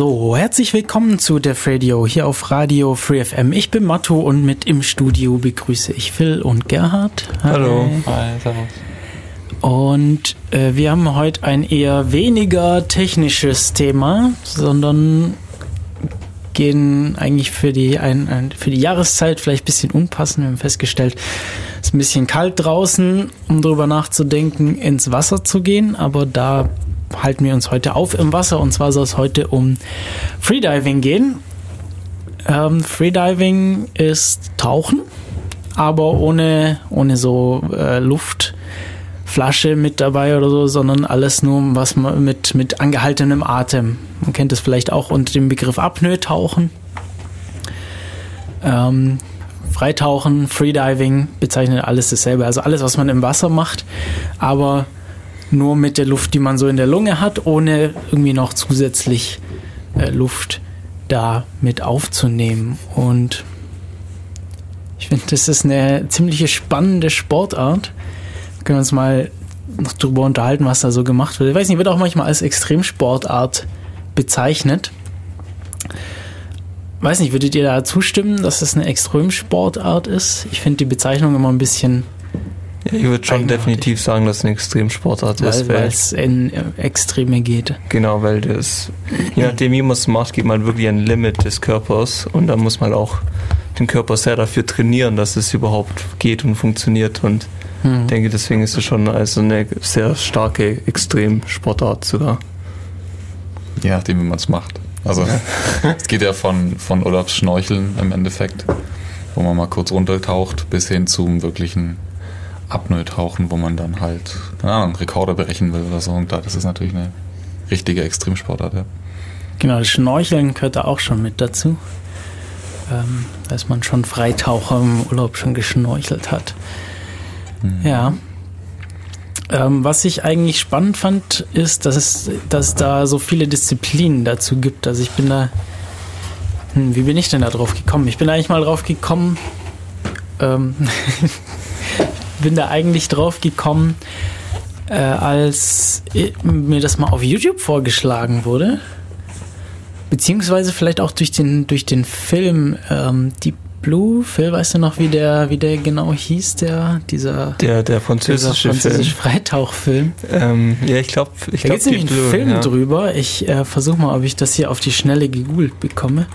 So, herzlich willkommen zu Def Radio hier auf Radio Free FM. Ich bin Matto und mit im Studio begrüße ich Phil und Gerhard. Hi. Hallo. Hi, servus. Und äh, wir haben heute ein eher weniger technisches Thema, sondern gehen eigentlich für die, ein, ein, für die Jahreszeit vielleicht ein bisschen unpassend. Wir haben festgestellt, es ist ein bisschen kalt draußen, um darüber nachzudenken, ins Wasser zu gehen, aber da halten wir uns heute auf im Wasser und zwar soll es heute um Freediving gehen. Ähm, Freediving ist Tauchen, aber ohne, ohne so äh, Luftflasche mit dabei oder so, sondern alles nur was man mit, mit angehaltenem Atem. Man kennt es vielleicht auch unter dem Begriff Apnoe-Tauchen. Ähm, Freitauchen, Freediving bezeichnet alles dasselbe. Also alles, was man im Wasser macht, aber nur mit der Luft, die man so in der Lunge hat, ohne irgendwie noch zusätzlich äh, Luft da mit aufzunehmen. Und ich finde, das ist eine ziemlich spannende Sportart. Wir können uns mal noch drüber unterhalten, was da so gemacht wird. Ich weiß nicht, wird auch manchmal als Extremsportart bezeichnet. Weiß nicht, würdet ihr da zustimmen, dass das eine Extremsportart ist? Ich finde die Bezeichnung immer ein bisschen ich würde schon definitiv sagen, dass es eine Extremsportart ist. Weil es in Extreme geht. Genau, weil das, je nachdem wie man es macht, geht man wirklich ein Limit des Körpers und da muss man auch den Körper sehr dafür trainieren, dass es überhaupt geht und funktioniert und hm. denke, deswegen ist es schon also eine sehr starke Extremsportart sogar. Je nachdem, wie man es macht. Also es geht ja von, von Urlaubsschnorcheln im Endeffekt, wo man mal kurz runtertaucht, bis hin zum wirklichen Apnoe tauchen, wo man dann halt, keine Ahnung, Rekorde brechen will oder so. Und das ist natürlich eine richtige Extremsportart, ja. Genau, das Schnorcheln gehört da auch schon mit dazu. Ähm, dass man schon Freitaucher im Urlaub schon geschnorchelt hat. Mhm. Ja. Ähm, was ich eigentlich spannend fand, ist, dass es, dass da so viele Disziplinen dazu gibt. Also ich bin da. Hm, wie bin ich denn da drauf gekommen? Ich bin eigentlich mal drauf gekommen. Ähm, bin da eigentlich drauf gekommen, äh, als mir das mal auf YouTube vorgeschlagen wurde. Beziehungsweise vielleicht auch durch den, durch den Film ähm, Deep Blue. Phil, weißt du noch, wie der, wie der genau hieß, der, dieser, der, der französische, dieser französische Freitauchfilm? Ähm, ja, ich glaube, ich Da glaube, gibt es einen Film ja. drüber. Ich äh, versuche mal, ob ich das hier auf die Schnelle gegoogelt bekomme.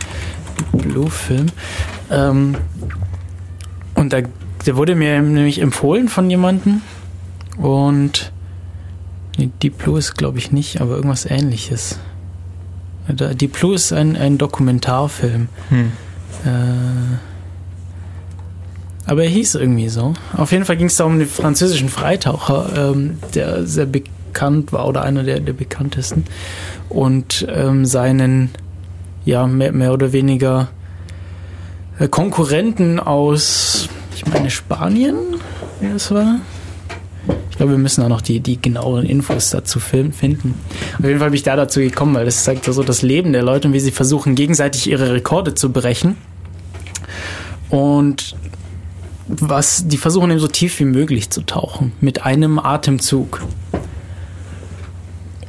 Deep Blue Film. Ähm, und da der wurde mir nämlich empfohlen von jemandem und nee, Deep Blue ist glaube ich nicht, aber irgendwas ähnliches. Deep Blue ist ein, ein Dokumentarfilm. Hm. Äh, aber er hieß irgendwie so. Auf jeden Fall ging es da um den französischen Freitaucher, ähm, der sehr bekannt war oder einer der, der bekanntesten. Und ähm, seinen, ja, mehr, mehr oder weniger äh, Konkurrenten aus ich meine Spanien, wie das war. Ich glaube, wir müssen auch noch die, die genauen Infos dazu finden. Auf jeden Fall bin ich da dazu gekommen, weil das zeigt so das Leben der Leute und wie sie versuchen, gegenseitig ihre Rekorde zu brechen. Und was, die versuchen eben so tief wie möglich zu tauchen, mit einem Atemzug.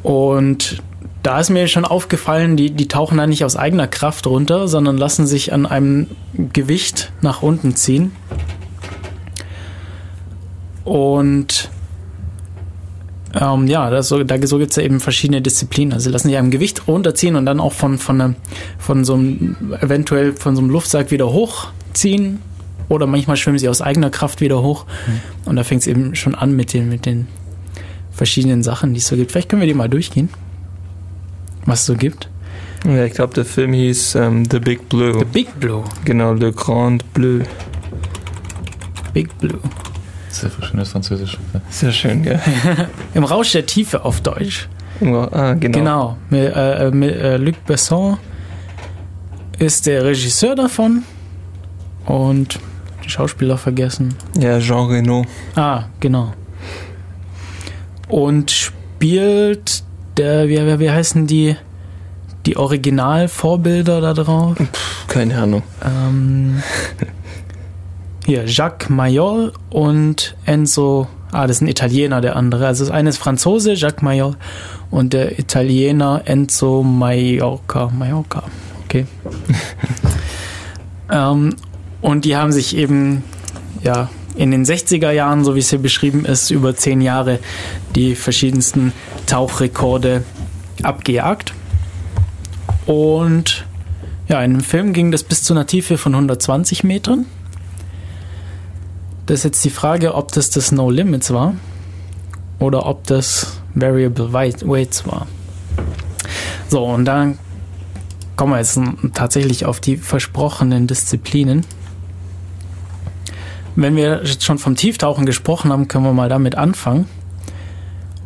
Und da ist mir schon aufgefallen, die, die tauchen da nicht aus eigener Kraft runter, sondern lassen sich an einem Gewicht nach unten ziehen. Und ähm, ja, das so, da, so gibt es ja eben verschiedene Disziplinen. Also sie lassen sich einem Gewicht runterziehen und dann auch von, von, eine, von so einem, eventuell von so einem Luftsack wieder hochziehen. Oder manchmal schwimmen sie aus eigener Kraft wieder hoch. Mhm. Und da fängt es eben schon an mit den, mit den verschiedenen Sachen, die es so gibt. Vielleicht können wir die mal durchgehen, was es so gibt. Ja, ich glaube, der Film hieß um, The Big Blue. The Big Blue. Genau, Le Grand Bleu. Big Blue. Sehr schönes Französisch. Sehr schön, ja. Im Rausch der Tiefe auf Deutsch. Ah, genau. Genau. Mit, äh, mit, äh, Luc Besson ist der Regisseur davon und die Schauspieler vergessen. Ja, Jean Reno. Ah, genau. Und spielt der, wie, wie heißen die, die Originalvorbilder da drauf? Pff, keine Ahnung. Ähm, Hier, Jacques Mayol und Enzo Ah, das ist ein Italiener, der andere. Also das eine ist Franzose, Jacques Mayor, und der Italiener Enzo Mallorca. Mallorca, okay. ähm, und die haben sich eben, ja, in den 60er Jahren, so wie es hier beschrieben ist, über zehn Jahre die verschiedensten Tauchrekorde abgejagt. Und ja, in dem Film ging das bis zu einer Tiefe von 120 Metern. Das ist jetzt die Frage, ob das das No Limits war oder ob das Variable Weights war. So, und dann kommen wir jetzt tatsächlich auf die versprochenen Disziplinen. Wenn wir jetzt schon vom Tieftauchen gesprochen haben, können wir mal damit anfangen.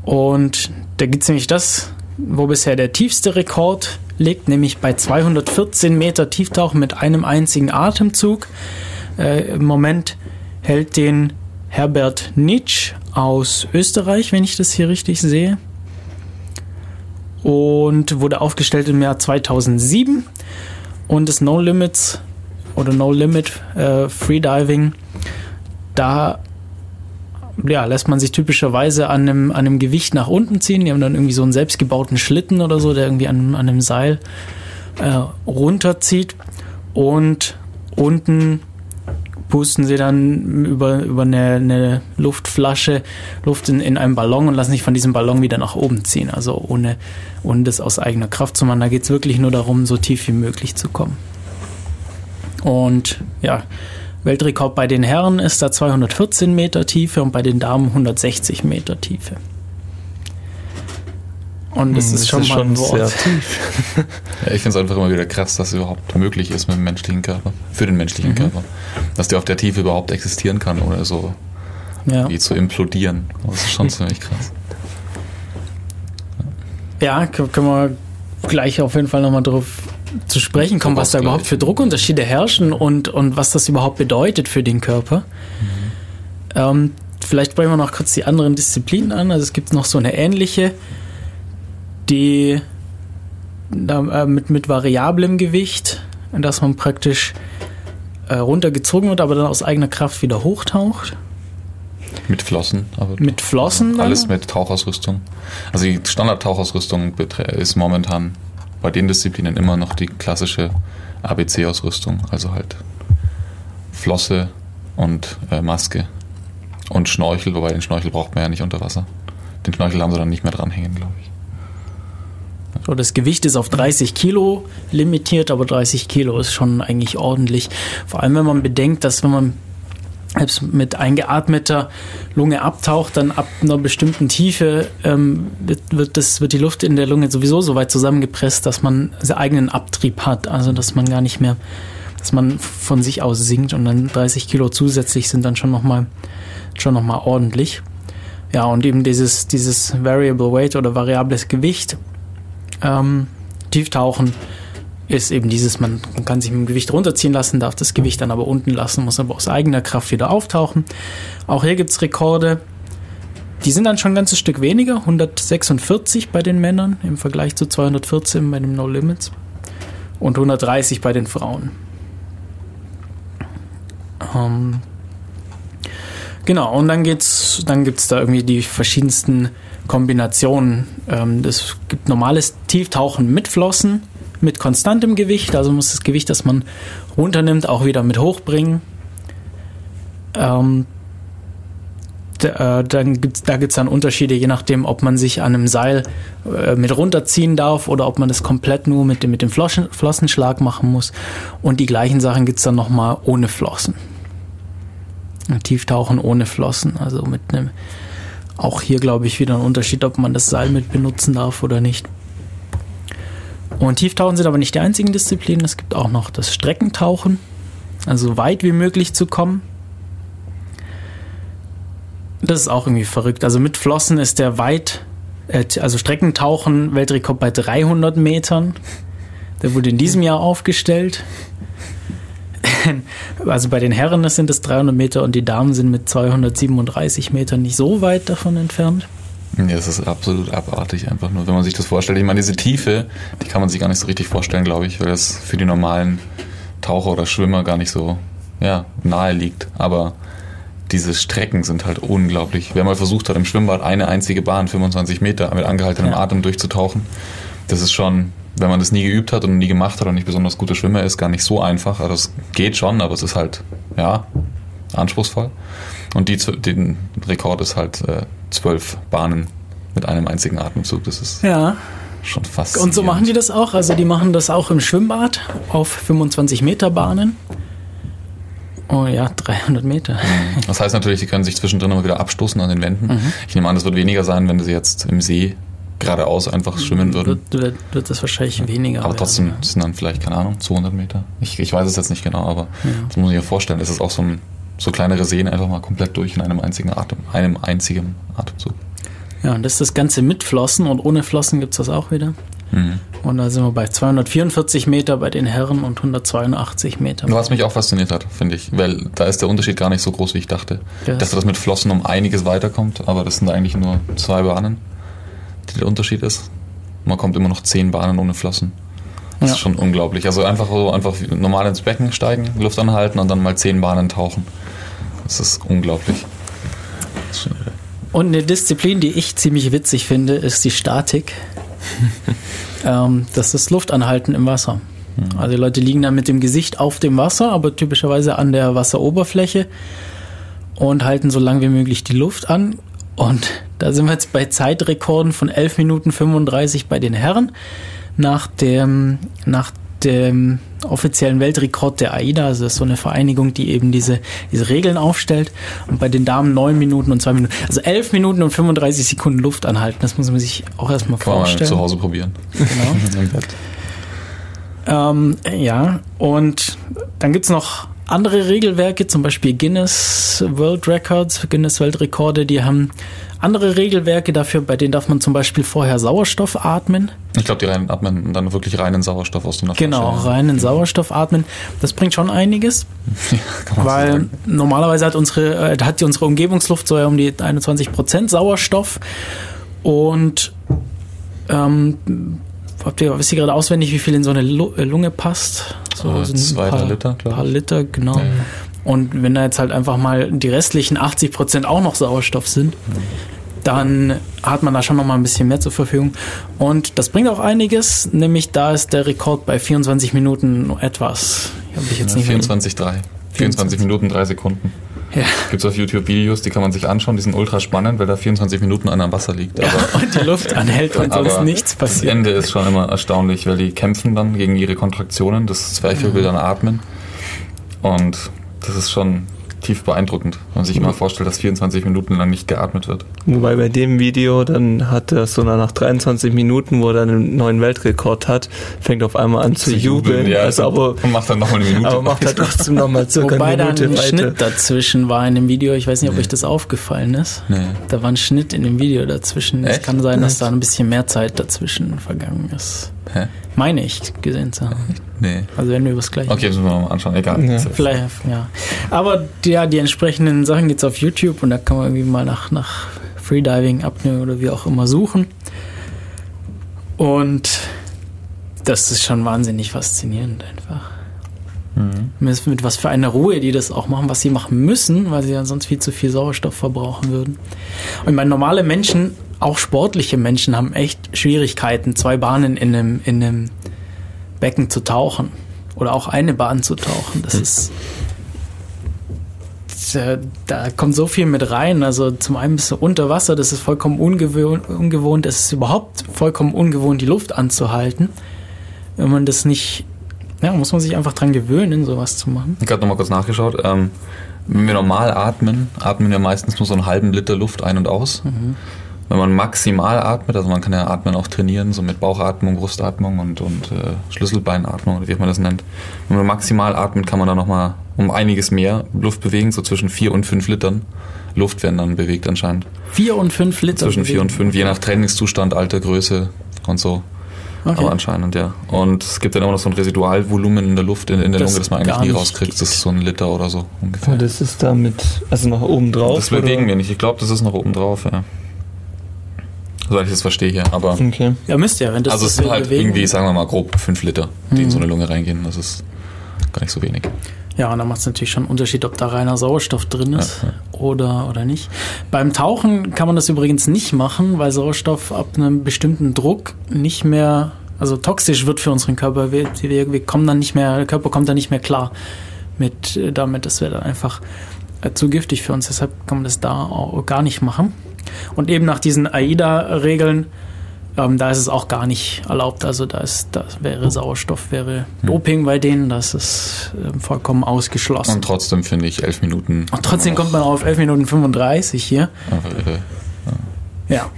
Und da gibt es nämlich das, wo bisher der tiefste Rekord liegt, nämlich bei 214 Meter Tieftauchen mit einem einzigen Atemzug. Äh, Im Moment hält den Herbert Nitsch aus Österreich, wenn ich das hier richtig sehe. Und wurde aufgestellt im Jahr 2007. Und das No Limits oder No Limit äh, Freediving, da ja, lässt man sich typischerweise an einem, an einem Gewicht nach unten ziehen. Die haben dann irgendwie so einen selbstgebauten Schlitten oder so, der irgendwie an, an einem Seil äh, runterzieht. Und unten pusten sie dann über, über eine, eine Luftflasche Luft in, in einem Ballon und lassen sich von diesem Ballon wieder nach oben ziehen. Also ohne, ohne das aus eigener Kraft zu machen. Da geht es wirklich nur darum, so tief wie möglich zu kommen. Und ja, Weltrekord bei den Herren ist da 214 Meter Tiefe und bei den Damen 160 Meter Tiefe. Und das, hm, ist, das schon ist schon sehr tief. ja, ich finde es einfach immer wieder krass, dass es überhaupt möglich ist mit dem menschlichen Körper, für den menschlichen mhm. Körper. Dass der auf der Tiefe überhaupt existieren kann, ohne so ja. wie zu implodieren. Das ist schon ziemlich krass. Ja, können wir gleich auf jeden Fall nochmal drauf zu sprechen kommen, was da überhaupt für Druckunterschiede herrschen und, und was das überhaupt bedeutet für den Körper. Mhm. Ähm, vielleicht sprechen wir noch kurz die anderen Disziplinen an. Also es gibt noch so eine ähnliche die äh, mit, mit variablem Gewicht, dass man praktisch äh, runtergezogen wird, aber dann aus eigener Kraft wieder hochtaucht. Mit Flossen. Aber mit Flossen? Dann? Alles mit Tauchausrüstung. Also die Standard-Tauchausrüstung ist momentan bei den Disziplinen immer noch die klassische ABC-Ausrüstung. Also halt Flosse und äh, Maske und Schnorchel, wobei den Schnorchel braucht man ja nicht unter Wasser. Den Schnorchel haben sie dann nicht mehr dranhängen, glaube ich. So, das Gewicht ist auf 30 Kilo limitiert, aber 30 Kilo ist schon eigentlich ordentlich. Vor allem, wenn man bedenkt, dass wenn man selbst mit eingeatmeter Lunge abtaucht, dann ab einer bestimmten Tiefe ähm, wird, wird, das, wird die Luft in der Lunge sowieso so weit zusammengepresst, dass man seinen eigenen Abtrieb hat. Also dass man gar nicht mehr, dass man von sich aus sinkt und dann 30 Kilo zusätzlich sind dann schon nochmal schon noch mal ordentlich. Ja, und eben dieses, dieses Variable Weight oder variables Gewicht ähm, Tieftauchen ist eben dieses, man, kann sich mit dem Gewicht runterziehen lassen, darf das Gewicht dann aber unten lassen, muss aber aus eigener Kraft wieder auftauchen. Auch hier gibt es Rekorde. Die sind dann schon ein ganzes Stück weniger, 146 bei den Männern im Vergleich zu 214 bei dem No Limits und 130 bei den Frauen. Ähm, genau, und dann dann gibt es da irgendwie die verschiedensten Kombinationen. Ähm, es gibt normales Tieftauchen mit Flossen, mit konstantem Gewicht, also muss das Gewicht, das man runternimmt, auch wieder mit hochbringen. Ähm, äh, dann gibt's, da gibt es dann Unterschiede, je nachdem, ob man sich an einem Seil äh, mit runterziehen darf oder ob man das komplett nur mit dem, mit dem Flossen, Flossenschlag machen muss. Und die gleichen Sachen gibt es dann nochmal ohne Flossen. Tieftauchen ohne Flossen, also mit einem auch hier glaube ich wieder ein Unterschied, ob man das Seil mit benutzen darf oder nicht. Und Tieftauchen sind aber nicht die einzigen Disziplinen. Es gibt auch noch das Streckentauchen, also so weit wie möglich zu kommen. Das ist auch irgendwie verrückt. Also mit Flossen ist der weit, äh, also Streckentauchen Weltrekord bei 300 Metern. Der wurde in diesem Jahr aufgestellt. also bei den Herren sind es 300 Meter und die Damen sind mit 237 Metern nicht so weit davon entfernt. Ja, es ist absolut abartig einfach nur, wenn man sich das vorstellt. Ich meine, diese Tiefe, die kann man sich gar nicht so richtig vorstellen, glaube ich, weil das für die normalen Taucher oder Schwimmer gar nicht so ja, nahe liegt. Aber diese Strecken sind halt unglaublich. Wer mal versucht hat, im Schwimmbad eine einzige Bahn, 25 Meter, mit angehaltenem Ja. Atem durchzutauchen, das ist schon, wenn man das nie geübt hat und nie gemacht hat und nicht besonders guter Schwimmer ist, gar nicht so einfach. Also es geht schon, aber es ist halt, ja, anspruchsvoll. Und die, den Rekord ist halt äh, zwölf Bahnen mit einem einzigen Atemzug. Das ist Ja. schon fast. Und so machen die das auch. Also die machen das auch im Schwimmbad auf 25 Meter Bahnen. Oh ja, 300 Meter. Das heißt natürlich, die können sich zwischendrin immer wieder abstoßen an den Wänden. Mhm. Ich nehme an, das wird weniger sein, wenn sie jetzt im See geradeaus einfach schwimmen würden. Wird, wird, wird das wahrscheinlich weniger Aber werden, trotzdem ja. das sind dann vielleicht, keine Ahnung, 200 Meter. Ich, ich weiß es jetzt nicht genau, aber das muss sich ja vorstellen. Das ist auch so, ein, so kleinere Seen einfach mal komplett durch in einem einzigen Atem, einem einzigen Atemzug. Ja, und das ist das Ganze mit Flossen und ohne Flossen gibt es das auch wieder. Mhm. Und da sind wir bei 244 Meter bei den Herren und 182 Meter. Was mich auch fasziniert hat, finde ich, weil da ist der Unterschied gar nicht so groß, wie ich dachte. Dachte, dass mit Flossen um einiges weiterkommt, aber das sind eigentlich nur zwei Bahnen, die der Unterschied ist. Man kommt immer noch zehn Bahnen ohne Flossen. Das Ja. ist schon unglaublich. Also einfach so einfach normal ins Becken steigen, Luft anhalten und dann mal zehn Bahnen tauchen. Das ist unglaublich. Und eine Disziplin, die ich ziemlich witzig finde, ist die Statik. ähm, das ist Luftanhalten im Wasser. Also die Leute liegen dann mit dem Gesicht auf dem Wasser, aber typischerweise an der Wasseroberfläche und halten so lang wie möglich die Luft an. Und da sind wir jetzt bei Zeitrekorden von 11 Minuten 35 bei den Herren nach dem, nach dem offiziellen Weltrekord der AIDA, also das ist so eine Vereinigung, die eben diese, diese Regeln aufstellt. Und bei den Damen 9 Minuten und 2 Minuten. Also 11 Minuten und 35 Sekunden Luft anhalten, das muss man sich auch erstmal Kann man mal vorstellen. zu Hause probieren. Genau. Ähm, ja, und dann gibt's noch andere Regelwerke, zum Beispiel Guinness World Records, Guinness Weltrekorde, die haben andere Regelwerke dafür, bei denen darf man zum Beispiel vorher Sauerstoff atmen. Ich glaube, die rein, atmen dann wirklich reinen Sauerstoff aus dem Genau, reinen Sauerstoff atmen. Das bringt schon einiges, so weil sagen. normalerweise hat unsere, äh, hat unsere Umgebungsluft so ja um die 21% Sauerstoff und ähm, habt ihr, wisst ihr gerade auswendig, wie viel in so eine äh, Lunge passt? So, Äh, so ein zwei, paar, Liter, glaub paar ich. Liter, genau. Ja, ja. Und wenn da jetzt halt einfach mal die restlichen 80% auch noch Sauerstoff sind, dann hat man da schon noch mal ein bisschen mehr zur Verfügung. Und das bringt auch einiges, nämlich da ist der Rekord bei 24 Minuten etwas. Habe ich jetzt Ja, nicht mehr- 24, 3. 24 Minuten, 3 Sekunden. Ja. Gibt es auf YouTube Videos, die kann man sich anschauen, die sind ultra spannend, weil da 24 Minuten einer am Wasser liegt. Aber, Und die Luft anhält und sonst nichts das passiert. Ende ist schon immer erstaunlich, weil die kämpfen dann gegen ihre Kontraktionen, das Zwerchfell will dann atmen. Und das ist schon tief beeindruckend, wenn man sich mal vorstellt, dass 24 Minuten lang nicht geatmet wird. Wobei bei dem Video, dann hat er so nach 23 Minuten, wo er dann einen neuen Weltrekord hat, fängt auf einmal an zu, jubeln. ja, also aber, und macht dann nochmal eine Minute. aber macht er trotzdem nochmal circa Wobei eine da Minute ein weiter. Schnitt dazwischen war in dem Video. Ich weiß nicht, ob Nee. euch das aufgefallen ist. Nee. Da war ein Schnitt in dem Video dazwischen. Es Echt? kann sein, dass Echt? da ein bisschen mehr Zeit dazwischen vergangen ist. Hä? Meine ich gesehen zu haben. Nee. Also wenn wir das gleiche. Okay, müssen wir mal anschauen. Egal. Ja. Vielleicht, ja. Aber die, ja, die entsprechenden Sachen gibt's auf YouTube und da kann man irgendwie mal nach, nach Freediving, Apnoe oder wie auch immer suchen. Und das ist schon wahnsinnig faszinierend einfach. Mhm. Mit, mit was für einer Ruhe die das auch machen, was sie machen müssen, weil sie ja sonst viel zu viel Sauerstoff verbrauchen würden. Und ich meine, normale Menschen, auch sportliche Menschen, haben echt Schwierigkeiten, zwei Bahnen in einem, in einem Becken zu tauchen. Oder auch eine Bahn zu tauchen. Das ist. Da, da kommt so viel mit rein. Also zum einen bist du unter Wasser, das ist vollkommen ungewohnt. ungewohnt. Es ist überhaupt vollkommen ungewohnt, die Luft anzuhalten. Wenn man das nicht. Ja, muss man sich einfach dran gewöhnen, sowas zu machen. Ich habe nochmal kurz nachgeschaut. Ähm, wenn wir normal atmen, atmen wir meistens nur so einen halben Liter Luft ein und aus. Wenn man maximal atmet, also man kann ja Atmen auch trainieren, so mit Bauchatmung, Brustatmung und, und äh, Schlüsselbeinatmung, oder wie man das nennt. Wenn man maximal atmet, kann man dann nochmal um einiges mehr Luft bewegen, so zwischen 4 und 5 Litern. Luft werden dann bewegt anscheinend. Vier und fünf Liter. Zwischen 4 und 5, je nach Trainingszustand, Alter, Größe und so. Okay. Aber anscheinend, ja. Und es gibt dann immer noch so ein Residualvolumen in der Luft, in, in der Das Lunge, das man eigentlich nie rauskriegt. geht. Das ist so ein Liter oder so ungefähr. Und das ist damit, also nach oben drauf. das bewegen oder? wir nicht. Ich glaube, das ist noch oben drauf, ja. Soweit ich das verstehe hier. Aber Okay. Ja, müsst ihr, wenn das also es sind halt bewegen. irgendwie, sagen wir mal, grob 5 Liter, die Mhm. in so eine Lunge reingehen. Das ist gar nicht so wenig. Ja, und da macht es natürlich schon einen Unterschied, ob da reiner Sauerstoff drin ist ja, ja. Oder, oder nicht. Beim Tauchen kann man das übrigens nicht machen, weil Sauerstoff ab einem bestimmten Druck nicht mehr, also toxisch wird für unseren Körper. Wir, wir, wir kommen dann nicht mehr, der Körper kommt dann nicht mehr klar mit äh, damit. Das wäre dann einfach äh, zu giftig für uns. Deshalb kann man das da auch gar nicht machen. Und eben nach diesen AIDA-Regeln ähm, da ist es auch gar nicht erlaubt. Also da ist, das wäre Sauerstoff, wäre hm. Doping bei denen, das ist äh, vollkommen ausgeschlossen. Und trotzdem finde ich elf Minuten. Und trotzdem kommt man auf elf Minuten 35 hier. Ja. ja.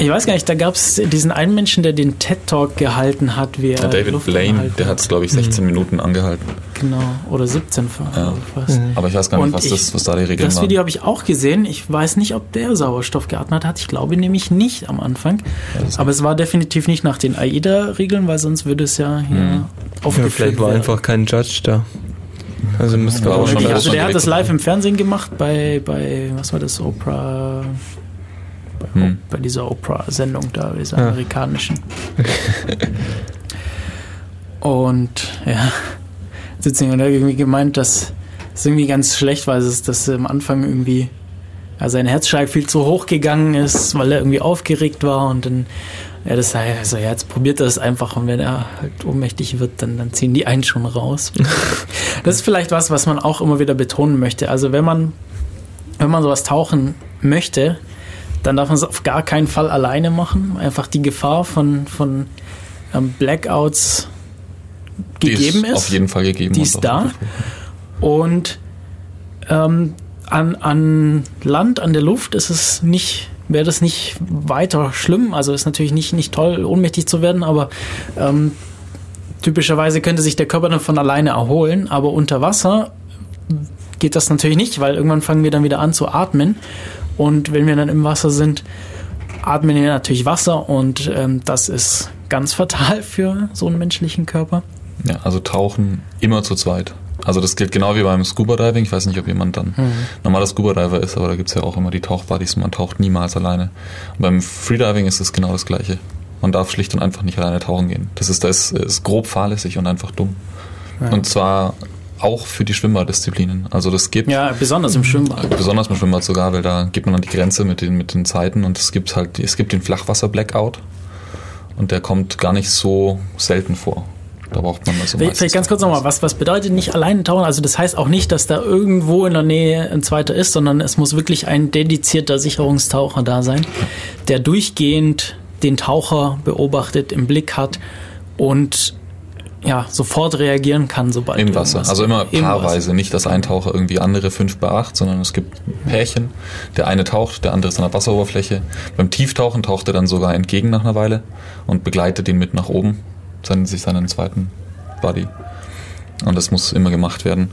Ich weiß gar nicht, da gab es diesen einen Menschen, der den TED-Talk gehalten hat. Wie ja, David Luft Blaine, der hat es, glaube ich, 16 mhm. Minuten angehalten. Genau, oder 17 ja. fast. Mhm. Aber ich weiß gar nicht, was, ich, das, was da die Regeln Das waren. Video habe ich auch gesehen. Ich weiß nicht, ob der Sauerstoff geatmet hat. Ich glaube nämlich nicht am Anfang. Ja, Aber es war definitiv nicht nach den AIDA-Regeln, weil sonst würde es ja hier mhm. aufgeführt ja, Vielleicht war werden. einfach kein Judge da. Also müsste ja, auch schon Also der hat das live im Fernsehen gemacht bei, bei was war das, Oprah bei, hm. bei dieser Oprah-Sendung da, dieser ja. amerikanischen. und ja, Sitzing hat irgendwie gemeint, dass es irgendwie ganz schlecht war, dass, dass am Anfang irgendwie ja, sein Herzschlag viel zu hoch gegangen ist, weil er irgendwie aufgeregt war und dann ja, das sei, also ja, jetzt probiert er es einfach und wenn er halt ohnmächtig wird, dann, dann ziehen die einen schon raus. das ist vielleicht was, was man auch immer wieder betonen möchte. Also wenn man, wenn man sowas tauchen möchte, dann darf man es auf gar keinen Fall alleine machen. Einfach die Gefahr von, von ähm, Blackouts gegeben ist, ist. Auf jeden Fall gegeben. Die ist da. Und ähm, an, an Land, an der Luft ist es nicht, wäre das nicht weiter schlimm. Also ist natürlich nicht, nicht toll, ohnmächtig zu werden, aber ähm, typischerweise könnte sich der Körper dann von alleine erholen. Aber unter Wasser geht das natürlich nicht, weil irgendwann fangen wir dann wieder an zu atmen. Und wenn wir dann im Wasser sind, atmen wir natürlich Wasser und ähm, das ist ganz fatal für so einen menschlichen Körper. Ja, also tauchen immer zu zweit. Also das gilt genau wie beim Scuba Diving. Ich weiß nicht, ob jemand dann mhm. normaler Scuba Diver ist, aber da gibt es ja auch immer die Tauchbuddies. Man taucht niemals alleine. Und beim Freediving ist es genau das Gleiche. Man darf schlicht und einfach nicht alleine tauchen gehen. Das ist, das ist grob fahrlässig und einfach dumm. Ja. Und zwar auch für die Schwimmbadisziplinen. Also das gibt ja besonders im Schwimmbad. Besonders im Schwimmbad sogar, weil da gibt man dann die Grenze mit den mit den Zeiten und es gibt halt es gibt den Flachwasser Blackout und der kommt gar nicht so selten vor. Da braucht man also Vielleicht ganz kurz nochmal, was, was bedeutet nicht alleine tauchen? Also das heißt auch nicht, dass da irgendwo in der Nähe ein zweiter ist, sondern es muss wirklich ein dedizierter Sicherungstaucher da sein, der durchgehend den Taucher beobachtet, im Blick hat und ja, sofort reagieren kann, sobald Im Wasser. Also immer paarweise, nicht dass ein Taucher irgendwie andere fünf bei acht, sondern es gibt Pärchen. Der eine taucht, der andere ist an der Wasseroberfläche. Beim Tieftauchen taucht er dann sogar entgegen nach einer Weile und begleitet ihn mit nach oben, seinen, sich seinen zweiten Buddy. Und das muss immer gemacht werden.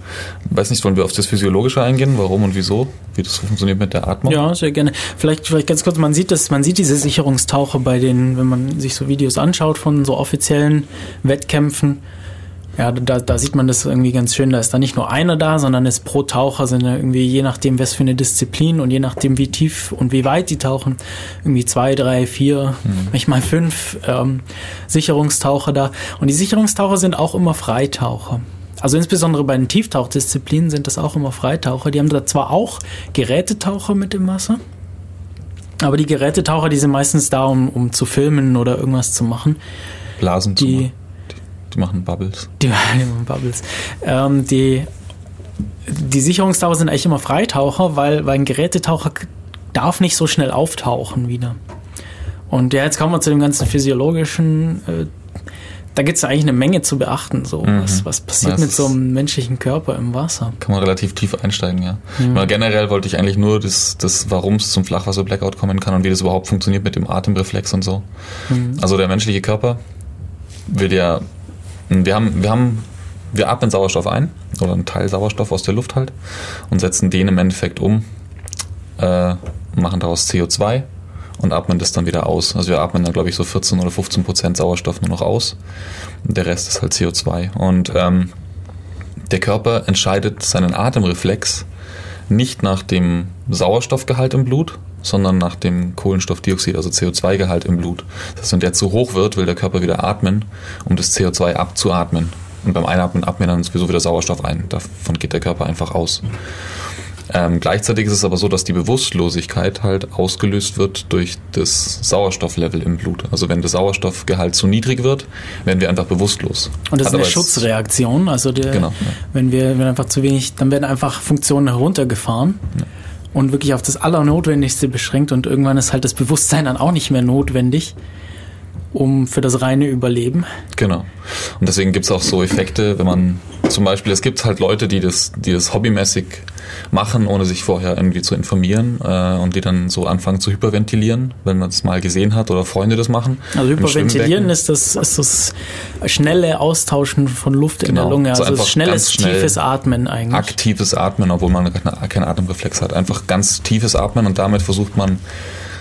Weiß nicht, wollen wir auf das Physiologische eingehen, warum und wieso, wie das funktioniert mit der Atmung? Ja, sehr gerne. Vielleicht, vielleicht ganz kurz, man sieht das, man sieht diese Sicherungstaucher bei den, wenn man sich so Videos anschaut von so offiziellen Wettkämpfen. Ja, da, da sieht man das irgendwie ganz schön. Da ist da nicht nur einer da, sondern es pro Taucher sind irgendwie, je nachdem, was für eine Disziplin und je nachdem, wie tief und wie weit die tauchen, irgendwie zwei, drei, vier, mhm. manchmal fünf ähm, Sicherungstaucher da. Und die Sicherungstaucher sind auch immer Freitaucher. Also insbesondere bei den Tieftauchdisziplinen sind das auch immer Freitaucher. Die haben da zwar auch Gerätetaucher mit im Wasser, aber die Gerätetaucher, die sind meistens da, um, um zu filmen oder irgendwas zu machen. Blasen die, die, die machen Bubbles. Die, die machen Bubbles. Ähm, die, die Sicherungstaucher sind eigentlich immer Freitaucher, weil, weil ein Gerätetaucher darf nicht so schnell auftauchen wieder. Und ja, jetzt kommen wir zu dem ganzen physiologischen äh, da gibt es eigentlich eine Menge zu beachten. So. Mhm. Was, was passiert das mit so einem menschlichen Körper im Wasser? Kann man relativ tief einsteigen, ja. Mhm. generell wollte ich eigentlich nur das, das warum es zum Flachwasser-Blackout kommen kann und wie das überhaupt funktioniert mit dem Atemreflex und so. Mhm. Also der menschliche Körper wird ja, wir haben, wir haben, wir atmen Sauerstoff ein oder einen Teil Sauerstoff aus der Luft halt und setzen den im Endeffekt um, äh, machen daraus CO2 und atmen das dann wieder aus. Also wir atmen dann, glaube ich, so 14 oder 15 Prozent Sauerstoff nur noch aus. Der Rest ist halt CO2. Und ähm, der Körper entscheidet seinen Atemreflex nicht nach dem Sauerstoffgehalt im Blut, sondern nach dem Kohlenstoffdioxid, also CO2-Gehalt im Blut. Das heißt, wenn der zu hoch wird, will der Körper wieder atmen, um das CO2 abzuatmen. Und beim Einatmen atmet dann sowieso wieder Sauerstoff ein. Davon geht der Körper einfach aus. Ähm, gleichzeitig ist es aber so, dass die Bewusstlosigkeit halt ausgelöst wird durch das Sauerstofflevel im Blut. Also wenn der Sauerstoffgehalt zu niedrig wird, werden wir einfach bewusstlos. Und das Hat ist eine Schutzreaktion. Also der, Genau, ja. wenn wir wenn einfach zu wenig, dann werden einfach Funktionen heruntergefahren und wirklich auf das Allernotwendigste beschränkt und irgendwann ist halt das Bewusstsein dann auch nicht mehr notwendig, um für das reine Überleben. Genau. Und deswegen gibt es auch so Effekte, wenn man zum Beispiel, es gibt halt Leute, die das, die das hobbymäßig machen, ohne sich vorher irgendwie zu informieren äh, und die dann so anfangen zu hyperventilieren, wenn man es mal gesehen hat oder Freunde das machen. Also Hyperventilieren ist das, ist das schnelle Austauschen von Luft in Genau. der Lunge. So Also einfach schnelles, schnell tiefes Atmen eigentlich. aktives Atmen, obwohl man keine- keinen Atemreflex hat. Einfach ganz tiefes Atmen und damit versucht man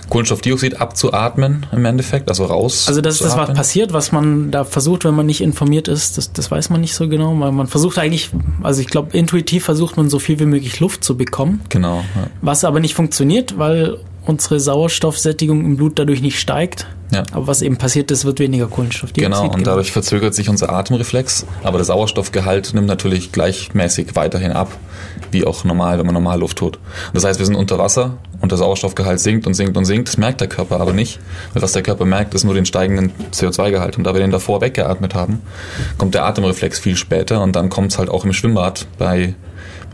Kohlenstoffdioxid abzuatmen im Endeffekt, also raus. Also das ist das, was passiert, was man da versucht, wenn man nicht informiert ist. Das, das weiß man nicht so genau. weil Man versucht eigentlich, also ich glaube, intuitiv versucht man so viel wie möglich Luft zu bekommen, Genau. Ja. was aber nicht funktioniert, weil unsere Sauerstoffsättigung im Blut dadurch nicht steigt. Ja. Aber was eben passiert ist, wird weniger Kohlenstoffdioxid. Genau, und gemacht. dadurch verzögert sich unser Atemreflex, aber der Sauerstoffgehalt nimmt natürlich gleichmäßig weiterhin ab, wie auch normal, wenn man normal Luft tut. Das heißt, wir sind unter Wasser und der Sauerstoffgehalt sinkt und sinkt und sinkt, das merkt der Körper aber nicht, weil was der Körper merkt, ist nur den steigenden CO2-Gehalt. Und da wir den davor weggeatmet haben, kommt der Atemreflex viel später und dann kommt es halt auch im Schwimmbad bei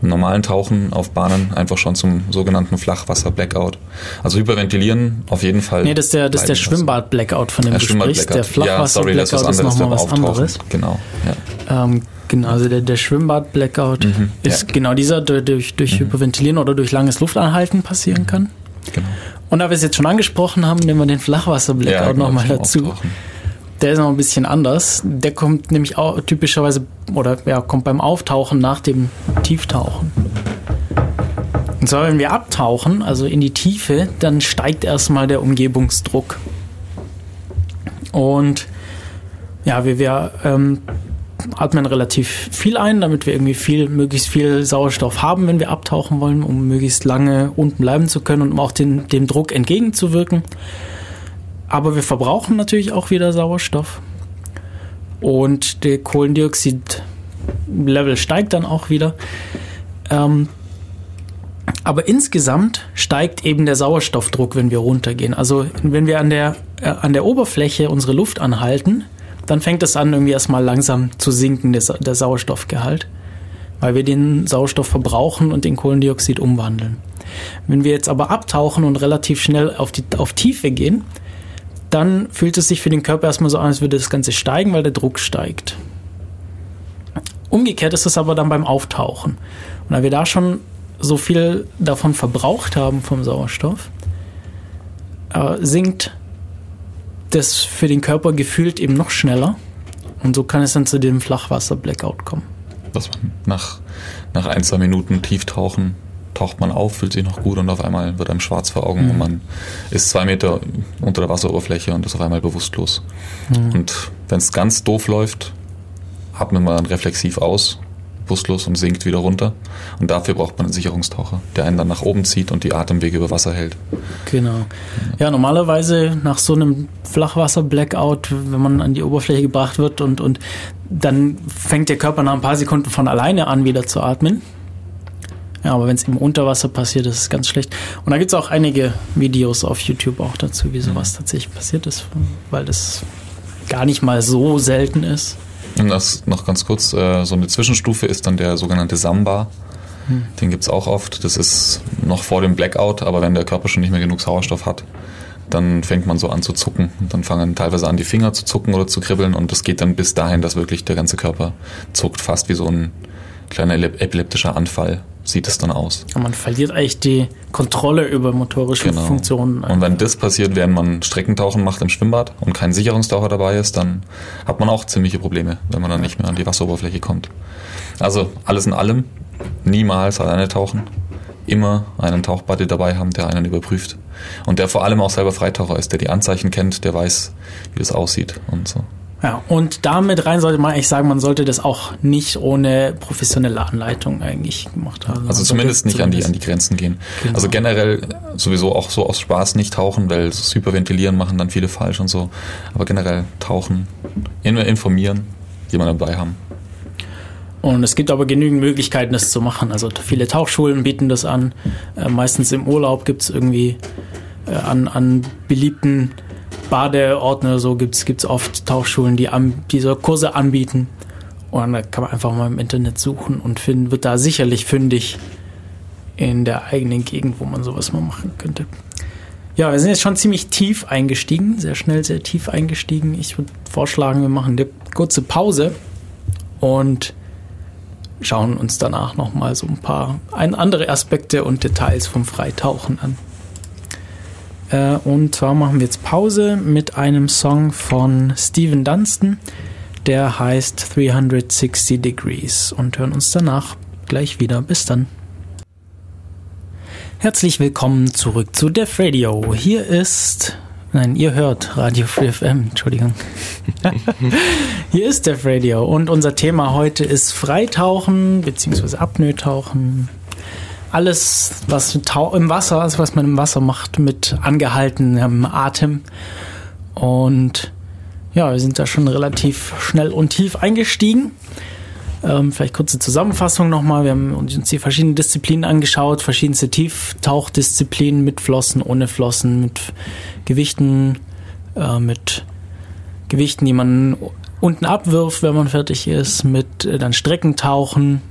im normalen Tauchen auf Bahnen einfach schon zum sogenannten Flachwasser-Blackout. Also hyperventilieren auf jeden Fall. Nee, das ist der, das ist der. Schwimmbad-Blackout, von dem Ja, du sprichst. Der Schwimmbad-Blackout. Ja, ist Flachwasser-Blackout nochmal beim was anderes. Genau, ja. Ähm, genau, also der, der Schwimmbad-Blackout Mhm, ist ja. genau dieser, der durch, durch Hyperventilieren oder durch langes Luftanhalten passieren kann. Genau. Und da wir es jetzt schon angesprochen haben, nehmen wir den Flachwasser-Blackout genau, nochmal dazu. Auftauchen. Der ist noch ein bisschen anders. Der kommt nämlich auch typischerweise, oder ja, kommt beim Auftauchen nach dem Tieftauchen. Und zwar, wenn wir abtauchen, also in die Tiefe, dann steigt erstmal der Umgebungsdruck. Und ja, wir, wir ähm, atmen relativ viel ein, damit wir irgendwie viel, möglichst viel Sauerstoff haben, wenn wir abtauchen wollen, um möglichst lange unten bleiben zu können und um auch den, dem Druck entgegenzuwirken. Aber wir verbrauchen natürlich auch wieder Sauerstoff. Und der Kohlendioxid-Level steigt dann auch wieder. Ähm, aber insgesamt steigt eben der Sauerstoffdruck, wenn wir runtergehen. Also wenn wir an der, äh, an der Oberfläche unsere Luft anhalten, dann fängt es an, irgendwie erstmal langsam zu sinken, der, der Sauerstoffgehalt, weil wir den Sauerstoff verbrauchen und in Kohlendioxid umwandeln. Wenn wir jetzt aber abtauchen und relativ schnell auf, die, auf Tiefe gehen, dann fühlt es sich für den Körper erstmal so an, als würde das Ganze steigen, weil der Druck steigt. Umgekehrt ist es aber dann beim Auftauchen. Und da wir da schon so viel davon verbraucht haben vom Sauerstoff, äh, sinkt das für den Körper gefühlt eben noch schneller. Und so kann es dann zu dem Flachwasser-Blackout kommen. Dass man nach, nach ein, zwei Minuten Tieftauchen taucht man auf, fühlt sich noch gut und auf einmal wird einem schwarz vor Augen und man ist zwei Meter unter der Wasseroberfläche und ist auf einmal bewusstlos. Und wenn es ganz doof läuft, atmet man dann reflexiv aus, bewusstlos und sinkt wieder runter. Und dafür braucht man einen Sicherungstaucher, der einen dann nach oben zieht und die Atemwege über Wasser hält. Genau. Ja, normalerweise nach so einem Flachwasser-Blackout, wenn man an die Oberfläche gebracht wird und, und dann fängt der Körper nach ein paar Sekunden von alleine an, wieder zu atmen. Ja, aber wenn es im Unterwasser passiert, ist es ganz schlecht. Und da gibt es auch einige Videos auf YouTube auch dazu, wie sowas tatsächlich passiert ist, weil das gar nicht mal so selten ist. Und das noch ganz kurz, äh, so eine Zwischenstufe ist dann der sogenannte Samba. Den gibt es auch oft. Das ist noch vor dem Blackout, aber wenn der Körper schon nicht mehr genug Sauerstoff hat, dann fängt man so an zu zucken. Und dann fangen teilweise an, die Finger zu zucken oder zu kribbeln. Und das geht dann bis dahin, dass wirklich der ganze Körper zuckt, fast wie so ein kleiner epileptischer Anfall sieht es dann aus. Und man verliert eigentlich die Kontrolle über motorische Genau. Funktionen. Und wenn das passiert, während man Streckentauchen macht im Schwimmbad und kein Sicherungstaucher dabei ist, dann hat man auch ziemliche Probleme, wenn man dann nicht mehr an die Wasseroberfläche kommt. Also alles in allem, niemals alleine tauchen. Immer einen Tauchbuddy dabei haben, der einen überprüft. Und der vor allem auch selber Freitaucher ist, der die Anzeichen kennt, der weiß, wie das aussieht und so. Ja, und damit rein sollte man eigentlich sagen, man sollte das auch nicht ohne professionelle Anleitung eigentlich gemacht haben. Also Man zumindest nicht an die, an zumindest- die Grenzen gehen. Genau. Also generell sowieso auch so aus Spaß nicht tauchen, weil das Hyperventilieren machen dann viele falsch und so. Aber generell tauchen, immer informieren, jemanden dabei haben. Und es gibt aber genügend Möglichkeiten, das zu machen. Also viele Tauchschulen bieten das an. Äh, meistens im Urlaub gibt es irgendwie äh, an, an beliebten Badeorten oder so gibt es oft Tauchschulen, die an, diese Kurse anbieten. Und da kann man einfach mal im Internet suchen und finden, wird da sicherlich fündig in der eigenen Gegend, wo man sowas mal machen könnte. Ja, wir sind jetzt schon ziemlich tief eingestiegen, sehr schnell, sehr tief eingestiegen. Ich würde vorschlagen, wir machen eine kurze Pause und schauen uns danach nochmal so ein paar andere Aspekte und Details vom Freitauchen an. Äh, und zwar machen wir jetzt Pause mit einem Song von Steven Dunstan, der heißt 360 Degrees und hören uns danach gleich wieder. Bis dann. Herzlich willkommen zurück zu Def Radio. Hier ist, nein, ihr hört Radio Free FM, Entschuldigung. Hier ist Def Radio und unser Thema heute ist Freitauchen bzw. Apnoe-Tauchen. Alles, was im Wasser, also was man im Wasser macht, mit angehaltenem Atem. Und ja, wir sind da schon relativ schnell und tief eingestiegen. Ähm, vielleicht kurze Zusammenfassung nochmal. Wir haben uns die verschiedenen Disziplinen angeschaut, verschiedenste Tieftauchdisziplinen mit Flossen, ohne Flossen, mit Gewichten, äh, mit Gewichten, die man unten abwirft, wenn man fertig ist, mit äh, dann Streckentauchen,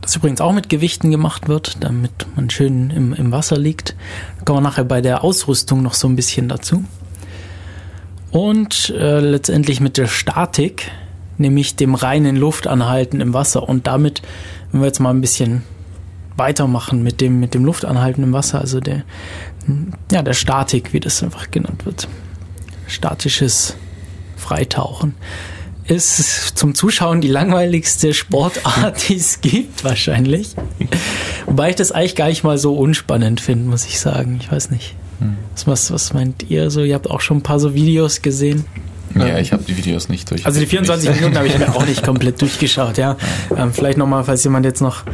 das übrigens auch mit Gewichten gemacht wird, damit man schön im, im Wasser liegt. Da kommen wir nachher bei der Ausrüstung noch so ein bisschen dazu. Und äh, letztendlich mit der Statik, nämlich dem reinen Luftanhalten im Wasser. Und damit, wenn wir jetzt mal ein bisschen weitermachen mit dem, mit dem Luftanhalten im Wasser, also der, ja, der Statik, wie das einfach genannt wird. Statisches Freitauchen. Ist zum Zuschauen die langweiligste Sportart, die es gibt, wahrscheinlich. Wobei ich das eigentlich gar nicht mal so unspannend finde, muss ich sagen. Ich weiß nicht. Hm. Was, was meint ihr so? Ihr habt auch schon ein paar so Videos gesehen. Ja, ich habe die Videos nicht durch. Also die 24 Minuten habe ich mir auch nicht komplett durchgeschaut, ja. Ähm, vielleicht nochmal, falls jemand jetzt noch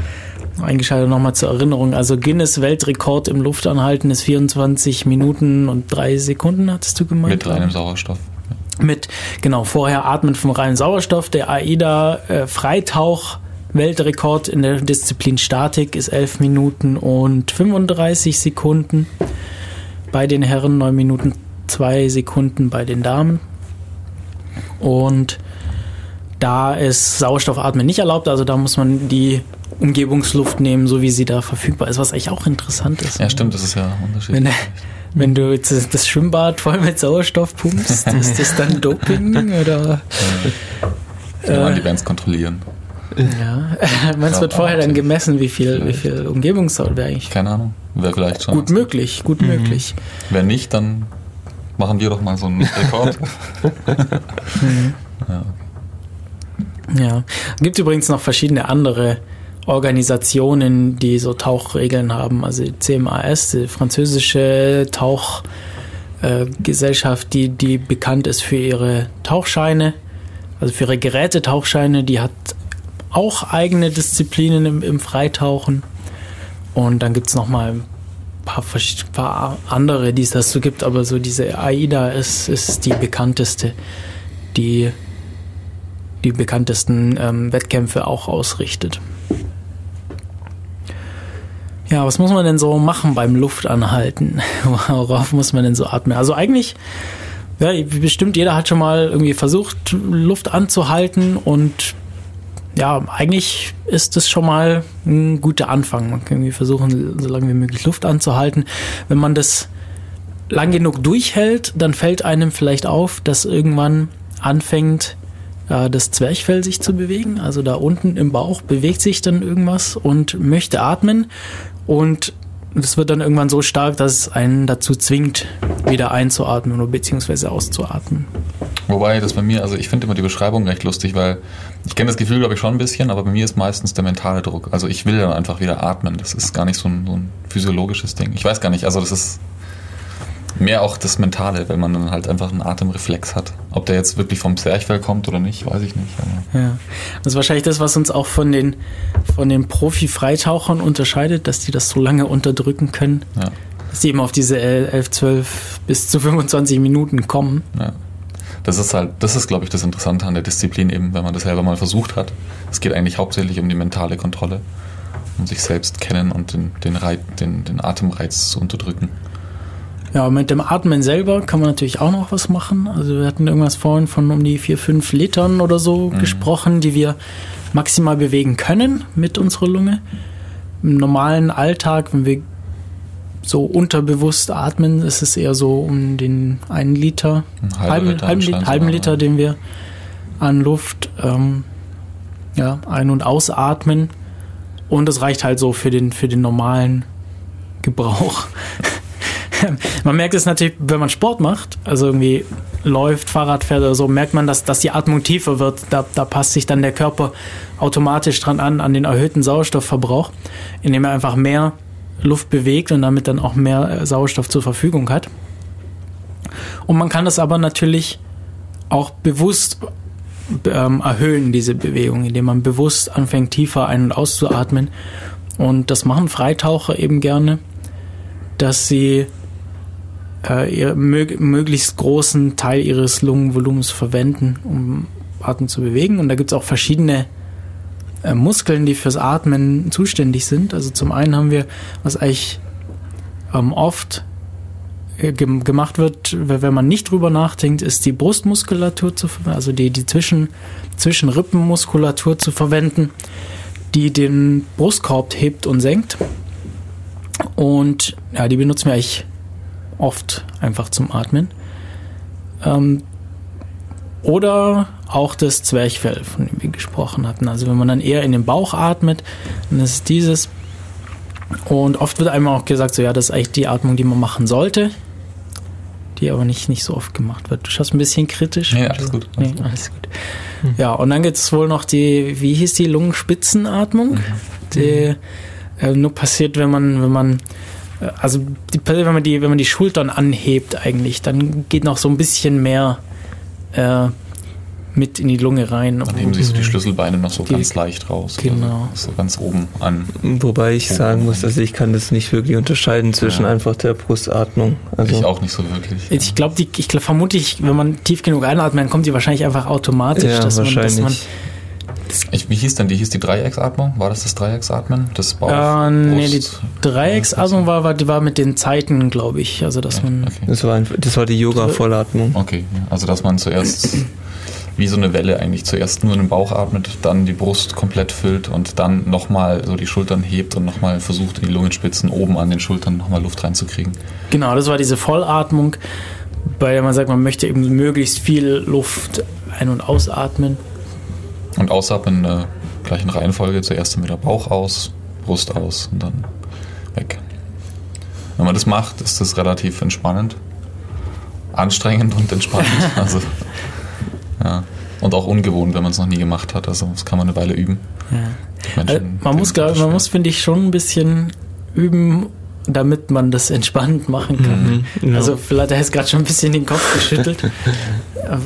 eingeschaltet, nochmal zur Erinnerung. Also Guinness Weltrekord im Luftanhalten ist 24 Minuten und drei Sekunden, hattest du gemeint? Mit reinem Sauerstoff. Mit, genau, vorher Atmen vom reinen Sauerstoff. Der AIDA äh, Freitauch Weltrekord in der Disziplin Statik ist 11 Minuten und 35 Sekunden. Bei den Herren 9 Minuten 2 Sekunden bei den Damen. Und da ist Sauerstoffatmen nicht erlaubt, also da muss man die Umgebungsluft nehmen, so wie sie da verfügbar ist, was eigentlich auch interessant ist. Ja, stimmt, das ist ja unterschiedlich. Wenn, du jetzt das Schwimmbad voll mit Sauerstoff pumpst, ist das dann Doping oder? Ja, äh, die werden es kontrollieren. Ja, man wird vorher dann gemessen, wie viel, wie viel Umgebungssaut wäre eigentlich. Keine Ahnung, wäre vielleicht schon. Gut möglich, gut mhm. möglich. Wenn nicht, dann machen wir doch mal so einen Rekord. mhm. Ja. Ja. Gibt übrigens noch verschiedene andere Organisationen, die so Tauchregeln haben. Also CMAS, die französische Tauchgesellschaft, die, die bekannt ist für ihre Tauchscheine, also für ihre Gerätetauchscheine, die hat auch eigene Disziplinen im, im Freitauchen. Und dann gibt es nochmal ein paar, paar andere, die es dazu gibt, aber so diese AIDA ist, ist die bekannteste, die die bekanntesten ähm, Wettkämpfe auch ausrichtet. Ja, was muss man denn so machen beim Luftanhalten? Worauf muss man denn so atmen? Also eigentlich, ja, bestimmt jeder hat schon mal irgendwie versucht, Luft anzuhalten und ja, eigentlich ist das schon mal ein guter Anfang. Man kann irgendwie versuchen, so lange wie möglich Luft anzuhalten. Wenn man das lang genug durchhält, dann fällt einem vielleicht auf, dass irgendwann anfängt, äh, das Zwerchfell sich zu bewegen. Also da unten im Bauch bewegt sich dann irgendwas und möchte atmen. Und das wird dann irgendwann so stark, dass es einen dazu zwingt, wieder einzuatmen oder beziehungsweise auszuatmen. Wobei das bei mir, also ich finde immer die Beschreibung recht lustig, weil ich kenne das Gefühl, glaube ich, schon ein bisschen, aber bei mir ist meistens der mentale Druck. Also ich will dann einfach wieder atmen. Das ist gar nicht so ein, so ein physiologisches Ding. Ich weiß gar nicht, also das ist mehr auch das Mentale, wenn man dann halt einfach einen Atemreflex hat. Ob der jetzt wirklich vom Zwerchfell kommt oder nicht, weiß ich nicht. ja, das ist wahrscheinlich das, was uns auch von den, von den Profi-Freitauchern unterscheidet, dass die das so lange unterdrücken können. Ja. Dass die eben auf diese 11, 12 bis zu 25 Minuten kommen. Ja. das ist halt, das ist, glaube ich, das Interessante an der Disziplin eben, wenn man das selber mal versucht hat. Es geht eigentlich hauptsächlich um die mentale Kontrolle, um sich selbst kennen und den, den, Reit, den, den Atemreiz zu unterdrücken. Ja, mit dem Atmen selber kann man natürlich auch noch was machen. Also wir hatten irgendwas vorhin von um die vier, fünf Litern oder so mhm. gesprochen, die wir maximal bewegen können mit unserer Lunge. Im normalen Alltag, wenn wir so unterbewusst atmen, ist es eher so um den einen Liter, halben, Liter, halben, halben Liter, den wir an Luft ähm, ja, ein- und ausatmen. Und das reicht halt so für den, für den normalen Gebrauch. man merkt es natürlich, wenn man Sport macht, also irgendwie läuft, Fahrrad fährt oder so, merkt man, dass, dass die Atmung tiefer wird. Da, da passt sich dann der Körper automatisch dran an, an den erhöhten Sauerstoffverbrauch, indem er einfach mehr Luft bewegt und damit dann auch mehr äh, Sauerstoff zur Verfügung hat. Und man kann das aber natürlich auch bewusst ähm, erhöhen, diese Bewegung, indem man bewusst anfängt, tiefer ein- und auszuatmen. Und das machen Freitaucher eben gerne, dass sie äh, ihr mög möglichst großen Teil ihres Lungenvolumens verwenden, um Atmen zu bewegen. Und da gibt es auch verschiedene äh, Muskeln, die fürs Atmen zuständig sind. Also zum einen haben wir, was eigentlich ähm, oft äh, gemacht wird, wenn man nicht drüber nachdenkt, ist die Brustmuskulatur zu verwenden, also die, die Zwischen, Zwischenrippenmuskulatur zu verwenden, die den Brustkorb hebt und senkt. Und ja, die benutzen wir eigentlich oft einfach zum Atmen. Ähm, oder auch das Zwerchfell, von dem wir gesprochen hatten. Also wenn man dann eher in den Bauch atmet, dann ist es dieses. Und oft wird einem auch gesagt, so ja, das ist eigentlich die Atmung, die man machen sollte, die aber nicht, nicht so oft gemacht wird. Du schaust ein bisschen kritisch. Ja, alles gut. Alles, nee, alles gut. Hm. Ja, und dann gibt es wohl noch die, wie hieß die, Lungenspitzenatmung, mhm. die äh, nur passiert, wenn man, wenn man äh, also die, wenn man die, wenn man die Schultern anhebt eigentlich, dann geht noch so ein bisschen mehr äh, mit in die Lunge rein. Dann heben sich so die Schlüsselbeine noch so die, ganz leicht raus. Genau. So ganz oben an. Wobei ich sagen muss, also ich kann das nicht wirklich unterscheiden zwischen ja. einfach der Brustatmung. Also ich auch nicht so wirklich. Ich glaube, die, ich glaub, vermutlich, wenn man tief genug einatmet, dann kommt die wahrscheinlich einfach automatisch. Ja, dass wahrscheinlich. Man, dass man, ich, wie hieß denn die? Hieß die Dreiecksatmung? War das das Dreiecksatmen? Das Bauch, äh, nee, die Dreiecksatmung war, war, die war mit den Zeiten, glaube ich. Also, dass man. Okay. Das, war ein, das war die Yoga-Vollatmung. Okay, also, dass man zuerst wie so eine Welle eigentlich zuerst nur in den Bauch atmet, dann die Brust komplett füllt und dann nochmal so die Schultern hebt und nochmal versucht, in die Lungenspitzen oben an den Schultern nochmal Luft reinzukriegen. Genau, das war diese Vollatmung, bei der man sagt, man möchte eben möglichst viel Luft ein- und ausatmen. Und ausatmen in der gleichen Reihenfolge. Zuerst dann wieder Bauch aus, Brust aus und dann weg. Wenn man das macht, ist das relativ entspannend. Anstrengend und entspannend. also, ja. Und auch ungewohnt, wenn man es noch nie gemacht hat. Also das kann man eine Weile üben. Ja. Also, man muss, glaub, man muss, finde ich, schon ein bisschen üben, damit man das entspannt machen kann. Mhm, ja. Also vielleicht hast du gerade schon ein bisschen den Kopf geschüttelt.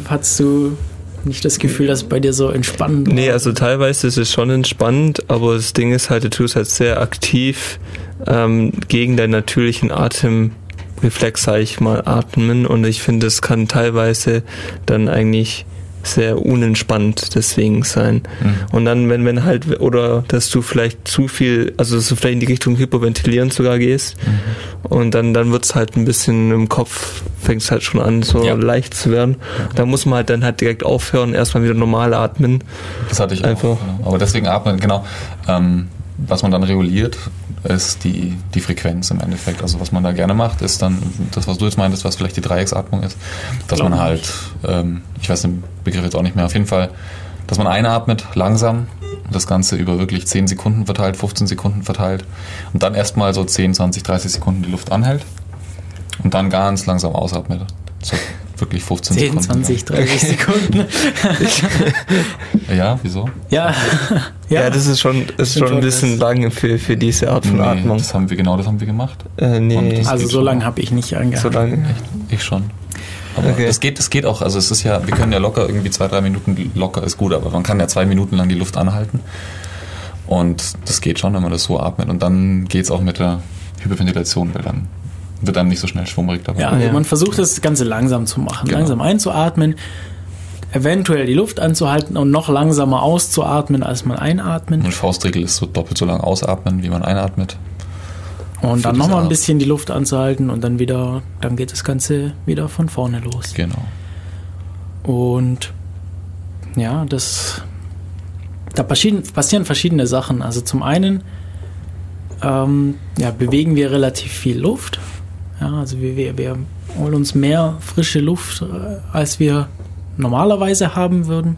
Hast du nicht das Gefühl, dass es bei dir so entspannend war. Nee, also teilweise ist es schon entspannend, aber das Ding ist halt, du tust halt sehr aktiv ähm, gegen deinen natürlichen Atemreflex, sag ich mal, atmen und ich finde, das kann teilweise dann eigentlich sehr unentspannt deswegen sein. Mhm. Und dann, wenn, wenn halt, oder dass du vielleicht zu viel, also dass du vielleicht in die Richtung Hyperventilieren sogar gehst mhm. und dann, dann wird es halt ein bisschen im Kopf, fängt es halt schon an, so ja. leicht zu werden. Okay. Da muss man halt dann halt direkt aufhören, erstmal wieder normal atmen. Das hatte ich Einfach. auch. Genau. Aber deswegen atmen, genau. Ähm, was man dann reguliert, ist die, die Frequenz im Endeffekt. Also was man da gerne macht, ist dann das, was du jetzt meintest, was vielleicht die Dreiecksatmung ist, dass Glaub man halt, ähm, ich weiß den Begriff jetzt auch nicht mehr, auf jeden Fall, dass man einatmet, langsam, das Ganze über wirklich 10 Sekunden verteilt, 15 Sekunden verteilt und dann erstmal so 10, 20, 30 Sekunden die Luft anhält und dann ganz langsam ausatmet. So wirklich 15 10, Sekunden. 20, 30 Sekunden. ja, wieso? Ja. ja. ja, das ist schon, ist schon ein bisschen lang für, für diese Art von nee, Atmung. Das haben wir, genau das haben wir gemacht. Äh, nee. Also so lange habe ich nicht angehalten. So lange? Echt? Ich schon. Aber okay. das geht, das geht auch. Also es ist ja, wir können ja locker irgendwie zwei, drei Minuten locker ist gut, aber man kann ja zwei Minuten lang die Luft anhalten. Und das geht schon, wenn man das so atmet. Und dann geht es auch mit der Hyperventilation, weil dann wird einem nicht so schnell schwummrig dabei. Ja, also man versucht das Ganze langsam zu machen, genau. langsam einzuatmen, eventuell die Luft anzuhalten und noch langsamer auszuatmen, als man einatmet. Und Faustregel ist so doppelt so lang ausatmen, wie man einatmet. Und Für dann nochmal ein bisschen die Luft anzuhalten und dann wieder, dann geht das Ganze wieder von vorne los. Genau. Und ja, das da passieren, passieren verschiedene Sachen. Also zum einen ähm, ja, bewegen wir relativ viel Luft. Ja, also wir, wir, wir holen uns mehr frische Luft, äh, als wir normalerweise haben würden.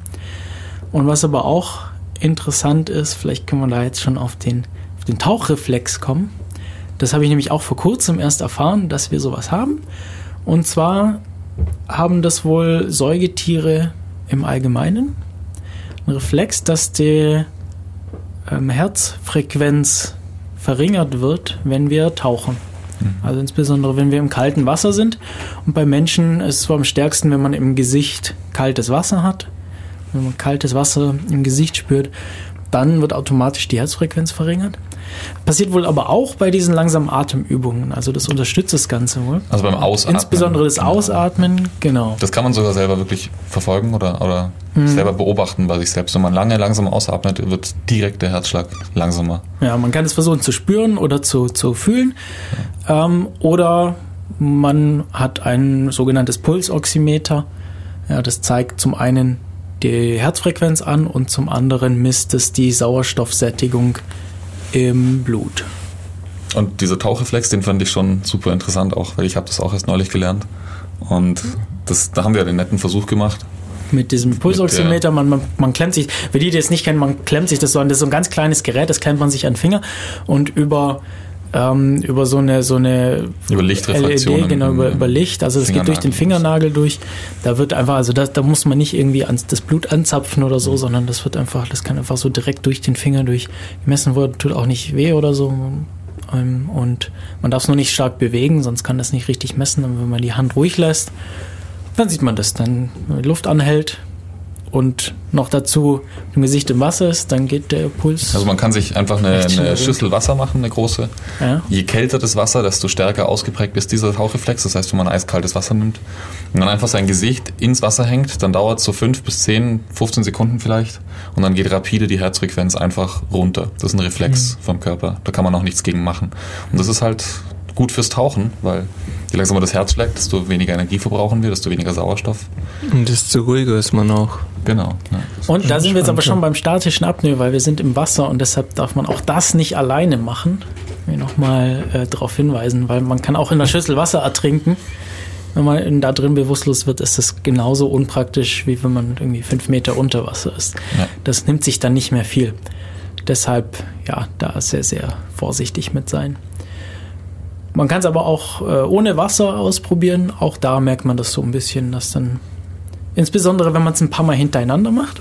Und was aber auch interessant ist, vielleicht können wir da jetzt schon auf den, auf den Tauchreflex kommen. Das habe ich nämlich auch vor kurzem erst erfahren, dass wir sowas haben. Und zwar haben das wohl Säugetiere im Allgemeinen. Ein Reflex, dass die ähm, Herzfrequenz verringert wird, wenn wir tauchen. Also insbesondere, wenn wir im kalten Wasser sind. Und bei Menschen ist es zwar am stärksten, wenn man im Gesicht kaltes Wasser hat. Wenn man kaltes Wasser im Gesicht spürt, dann wird automatisch die Herzfrequenz verringert. Passiert wohl aber auch bei diesen langsamen Atemübungen. Also das unterstützt das Ganze wohl. Also beim Ausatmen. Insbesondere das Genau. Ausatmen, genau. Das kann man sogar selber wirklich verfolgen oder, oder Mhm. selber beobachten bei sich selbst. Wenn man lange langsam ausatmet, wird direkt der Herzschlag langsamer. Ja, man kann es versuchen zu spüren oder zu, zu fühlen. Ähm, oder man hat ein sogenanntes Pulsoximeter. Ja, das zeigt zum einen die Herzfrequenz an und zum anderen misst es die Sauerstoffsättigung im Blut. Und dieser Tauchreflex, den fand ich schon super interessant auch, weil ich habe das auch erst neulich gelernt. Und das, da haben wir ja den netten Versuch gemacht. Mit diesem Pulsoximeter, man, man, man klemmt sich, für die, die es nicht kennen, man klemmt sich das so an, das ist so ein ganz kleines Gerät, das klemmt man sich an den Finger und über, ähm, über so eine, so eine Über Lichtreflexionen LED, genau, über, über Licht, also das geht durch den Fingernagel. Durch. Da wird einfach, also da, da muss man nicht irgendwie ans, das Blut anzapfen oder so, sondern das wird einfach, das kann einfach so direkt durch den Finger durch gemessen werden, tut auch nicht weh oder so. Ähm, Und man darf es nur nicht stark bewegen, sonst kann das nicht richtig messen. Und wenn man die Hand ruhig lässt, dann sieht man das. Dann, wenn die Luft anhält und noch dazu im Gesicht im Wasser ist, dann geht der Puls. Also man kann sich einfach eine, eine. Schüssel Wasser machen, eine große. ja. Je kälter das Wasser, desto stärker ausgeprägt ist dieser Tauchreflex. Das heißt, wenn man eiskaltes Wasser nimmt und dann einfach sein Gesicht ins Wasser hängt, dann dauert es so 5 bis 10, 15 Sekunden vielleicht und dann geht rapide die Herzfrequenz einfach runter. Das ist ein Reflex vom Körper. Da kann man auch nichts gegen machen. Und das ist halt gut fürs Tauchen, weil je langsamer das Herz schlägt, desto weniger Energie verbrauchen wir, desto weniger Sauerstoff. Und desto ruhiger ist man auch. Genau. Ja. Und da sind wir jetzt aber schon beim statischen Apnoe, weil wir sind im Wasser und deshalb darf man auch das nicht alleine machen. Ich will nochmal äh, darauf hinweisen, weil man kann auch in der Schüssel Wasser ertrinken. Wenn man in- da drin bewusstlos wird, ist das genauso unpraktisch, wie wenn man irgendwie fünf Meter unter Wasser ist. Ja. Das nimmt sich dann nicht mehr viel. Deshalb, ja, da sehr, sehr vorsichtig mit sein. Man kann es aber auch äh, ohne Wasser ausprobieren. Auch da merkt man das so ein bisschen, dass dann, insbesondere wenn man es ein paar Mal hintereinander macht,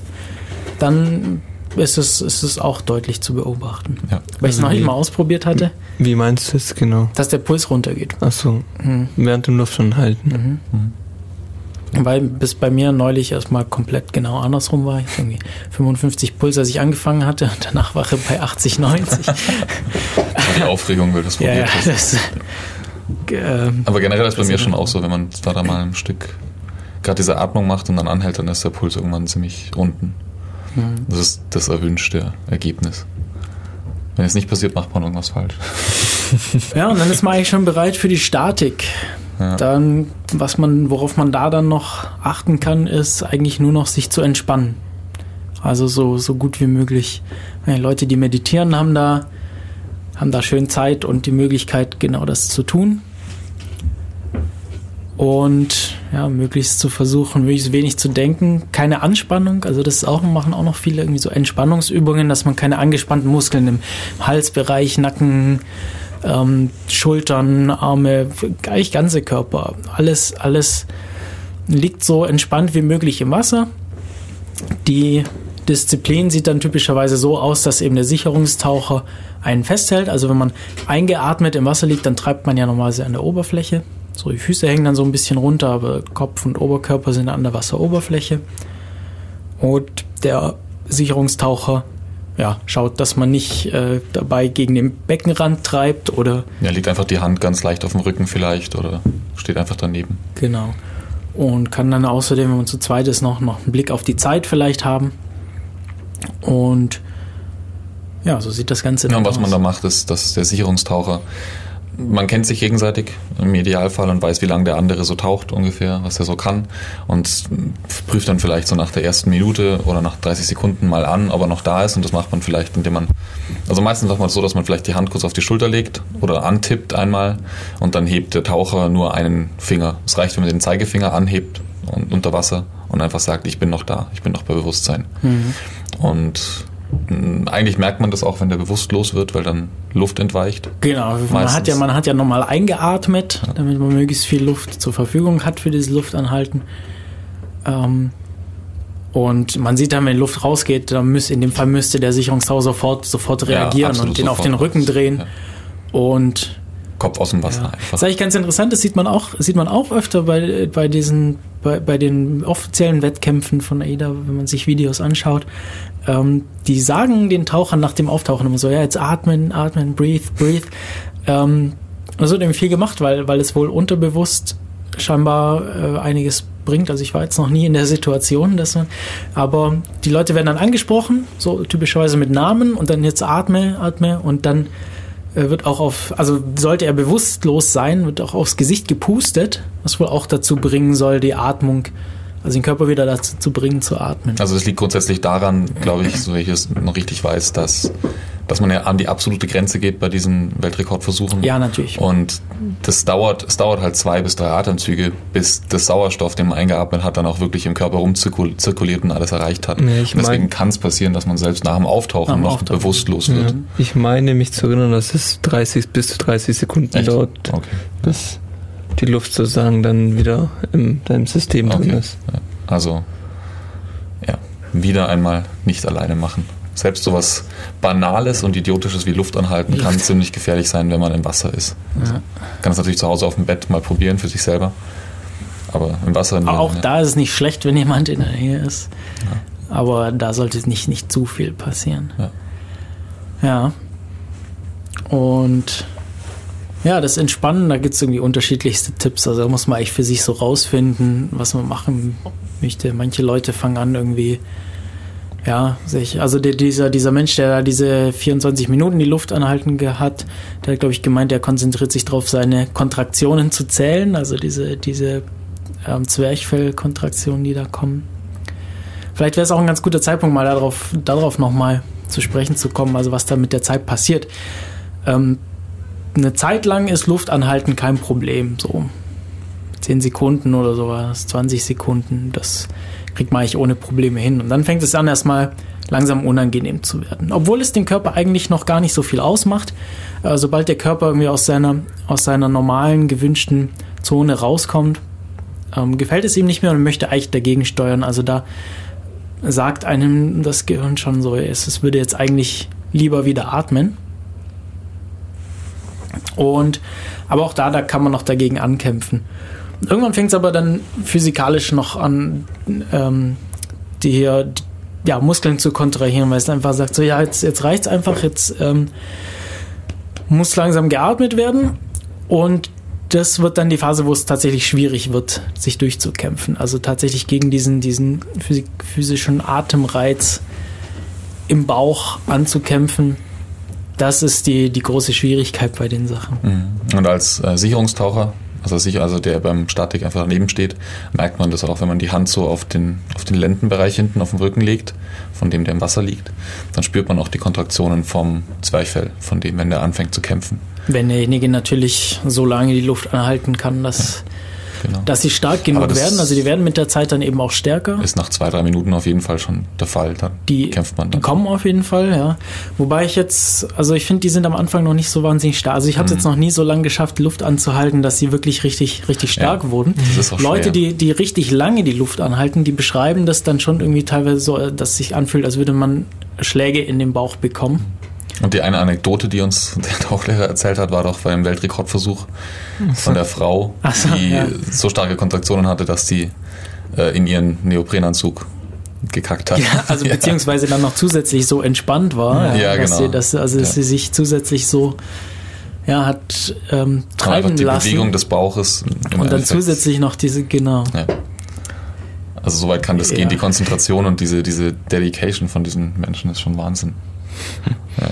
dann ist es, ist es auch deutlich zu beobachten. Ja. Weil ich es Also noch nicht mal ausprobiert hatte, Wie meinst du es genau? dass der Puls runtergeht. Achso, Mhm. während dem Luft anhalten. Mhm. Weil bis bei mir neulich erstmal komplett genau andersrum war. Ich irgendwie 55 Puls, als ich angefangen hatte, und danach war er bei 80, 90. Die Aufregung will das probiert. ja, das, ähm, Aber generell ist bei mir schon auch so, wenn man da, da mal ein Stück gerade diese Atmung macht und dann anhält, dann ist der Puls irgendwann ziemlich unten. mhm. Das ist das erwünschte Ergebnis. Wenn es nicht passiert, macht man irgendwas falsch. ja, und dann ist man eigentlich schon bereit für die Statik. Ja. Dann, was man, worauf man da dann noch achten kann, ist eigentlich nur noch sich zu entspannen. Also so, so gut wie möglich. Ja, Leute, die meditieren, haben da, haben da schön Zeit und die Möglichkeit, genau das zu tun. Und ja, möglichst zu versuchen, möglichst wenig zu denken. Keine Anspannung, also das ist auch, machen auch noch viele irgendwie so Entspannungsübungen, dass man keine angespannten Muskeln im Halsbereich, Nacken, ähm, Schultern, Arme, eigentlich ganze Körper. Alles, alles liegt so entspannt wie möglich im Wasser. Die Disziplin sieht dann typischerweise so aus, dass eben der Sicherungstaucher einen festhält. Also wenn man eingeatmet im Wasser liegt, dann treibt man ja normalerweise an der Oberfläche. So, die Füße hängen dann so ein bisschen runter, aber Kopf und Oberkörper sind an der Wasseroberfläche. Und der Sicherungstaucher ja, schaut, dass man nicht äh, dabei gegen den Beckenrand treibt oder Ja, liegt einfach die Hand ganz leicht auf dem Rücken vielleicht oder steht einfach daneben. Genau. und kann dann außerdem, wenn man zu zweit ist, noch, noch einen Blick auf die Zeit vielleicht haben. Und ja, so sieht das Ganze Ja, dann und was aus. man da macht, ist, dass der Sicherungstaucher, man kennt sich gegenseitig im Idealfall und weiß, wie lange der andere so taucht ungefähr, was er so kann und prüft dann vielleicht so nach der ersten Minute oder nach 30 Sekunden mal an, ob er noch da ist und das macht man vielleicht, indem man, also meistens macht man es so, dass man vielleicht die Hand kurz auf die Schulter legt oder antippt einmal und dann hebt der Taucher nur einen Finger. Es reicht, wenn man den Zeigefinger anhebt und unter Wasser und einfach sagt, ich bin noch da, ich bin noch bei Bewusstsein. Und mh, eigentlich merkt man das auch, wenn der bewusstlos wird, weil dann Luft entweicht. Genau, man Meistens. hat, ja, man hat ja nochmal eingeatmet, damit man möglichst viel Luft zur Verfügung hat für dieses Luftanhalten. Ähm, und man sieht dann, wenn Luft rausgeht, dann müsste, in dem Fall müsste der Sicherungstau sofort, sofort Ja, reagieren absolut und den auf sofort. den Rücken drehen. Ja. Und Kopf aus dem Wasser ja. einfach. Das ist eigentlich ganz interessant, das sieht man auch, sieht man auch öfter bei, bei diesen, bei, bei den offiziellen Wettkämpfen von AIDA, wenn man sich Videos anschaut. Ähm, die sagen den Tauchern nach dem Auftauchen immer so, ja, jetzt atmen, atmen, breathe, breathe. Ähm, das wird eben viel gemacht, weil, weil es wohl unterbewusst scheinbar äh, einiges bringt. Also ich war jetzt noch nie in der Situation, dass man, aber die Leute werden dann angesprochen, so typischerweise mit Namen und dann jetzt atme, atme und dann wird auch auf, also sollte er bewusstlos sein, wird auch aufs Gesicht gepustet, was wohl auch dazu bringen soll, die Atmung, also den Körper wieder dazu zu bringen, zu atmen. Also das liegt grundsätzlich daran, glaube ich, so wie ich es noch richtig weiß, dass, dass man ja an die absolute Grenze geht bei diesen Weltrekordversuchen. Ja, natürlich. Und das dauert, es dauert halt zwei bis drei Atemzüge, bis das Sauerstoff, den man eingeatmet hat, dann auch wirklich im Körper rumzirkuliert und alles erreicht hat. Ja, ich und deswegen kann es passieren, dass man selbst nach dem Auftauchen Nach dem noch Auftauchen. bewusstlos Ja. wird. Ich meine mich zu erinnern, dass es 30 bis zu 30 Sekunden Echt? dauert, Okay. bis die Luft sozusagen dann wieder in deinem System drin Okay. ist. Ja. Also, ja, wieder einmal nicht alleine machen. Selbst sowas Banales und Idiotisches wie Luft anhalten kann ziemlich gefährlich sein, wenn man im Wasser ist. Ja. Kann es natürlich zu Hause auf dem Bett mal probieren für sich selber. Aber im Wasser. Aber auch ja. da ist es nicht schlecht, wenn jemand in der Nähe ist. Aber da sollte nicht, nicht zu viel passieren. Ja. Ja. Und ja, das Entspannen, da gibt es irgendwie unterschiedlichste Tipps. Also da muss man eigentlich für sich so rausfinden, was man machen möchte. Manche Leute fangen an irgendwie, ja, sich, also der, dieser, dieser Mensch, der da diese 24 Minuten die Luft anhalten hat, der hat, glaube ich, gemeint, der konzentriert sich darauf, seine Kontraktionen zu zählen, also diese, diese ähm, Zwerchfellkontraktionen, die da kommen. Vielleicht wäre es auch ein ganz guter Zeitpunkt, mal darauf, darauf nochmal zu sprechen zu kommen, also was da mit der Zeit passiert. Ähm, eine Zeit lang ist Luftanhalten kein Problem, so 10 Sekunden oder sowas, 20 Sekunden, das kriegt man eigentlich ohne Probleme hin. Und dann fängt es an, erstmal langsam unangenehm zu werden. Obwohl es dem Körper eigentlich noch gar nicht so viel ausmacht. Äh, sobald der Körper irgendwie aus seiner, aus seiner normalen, gewünschten Zone rauskommt, ähm, gefällt es ihm nicht mehr und möchte eigentlich dagegen steuern. Also da sagt einem das Gehirn schon so, es würde jetzt eigentlich lieber wieder atmen. Und aber auch da, da kann man noch dagegen ankämpfen. Irgendwann fängt es aber dann physikalisch noch an, ähm, die hier ja, Muskeln zu kontrahieren, weil es einfach sagt, so ja, jetzt, jetzt reicht's einfach, jetzt ähm, muss langsam geatmet werden und das wird dann die Phase, wo es tatsächlich schwierig wird, sich durchzukämpfen. Also tatsächlich gegen diesen, diesen physi- physischen Atemreiz im Bauch anzukämpfen. Das ist die, die große Schwierigkeit bei den Sachen. Mhm. Und als äh, Sicherungstaucher, also, sicher, also der beim Statik einfach daneben steht, merkt man das auch, wenn man die Hand so auf den, auf den Lendenbereich hinten auf dem Rücken legt, von dem der im Wasser liegt, dann spürt man auch die Kontraktionen vom Zwerchfell, von dem, wenn der anfängt zu kämpfen. Wenn derjenige natürlich so lange die Luft anhalten kann, dass, Genau. dass sie stark genug werden. Also die werden mit der Zeit dann eben auch stärker. ist nach zwei, drei Minuten auf jeden Fall schon der Fall. Dann Die, kämpft man die dann. kommen auf jeden Fall, ja. Wobei ich jetzt, also ich finde, die sind am Anfang noch nicht so wahnsinnig stark. Also ich habe es Mhm. jetzt noch nie so lange geschafft, Luft anzuhalten, dass sie wirklich richtig, richtig stark Ja, wurden. Leute, schwer. die, die richtig lange die Luft anhalten, die beschreiben das dann schon irgendwie teilweise so, dass es sich anfühlt, als würde man Schläge in den Bauch bekommen. Und die eine Anekdote, die uns der Tauchlehrer erzählt hat, war doch beim Weltrekordversuch von der Frau, so, die ja. so starke Kontraktionen hatte, dass die äh, in ihren Neoprenanzug gekackt hat. Ja, also beziehungsweise dann noch zusätzlich so entspannt war, Ja, dass genau. sie, dass, also dass Ja. sie sich zusätzlich so ja, hat ähm, treiben die lassen. Bewegung des Bauches. und dann Endeffekt- zusätzlich noch diese, genau. Ja. Also soweit kann das Ja. gehen. Die Konzentration und diese, diese Dedication von diesen Menschen ist schon Wahnsinn. Ja.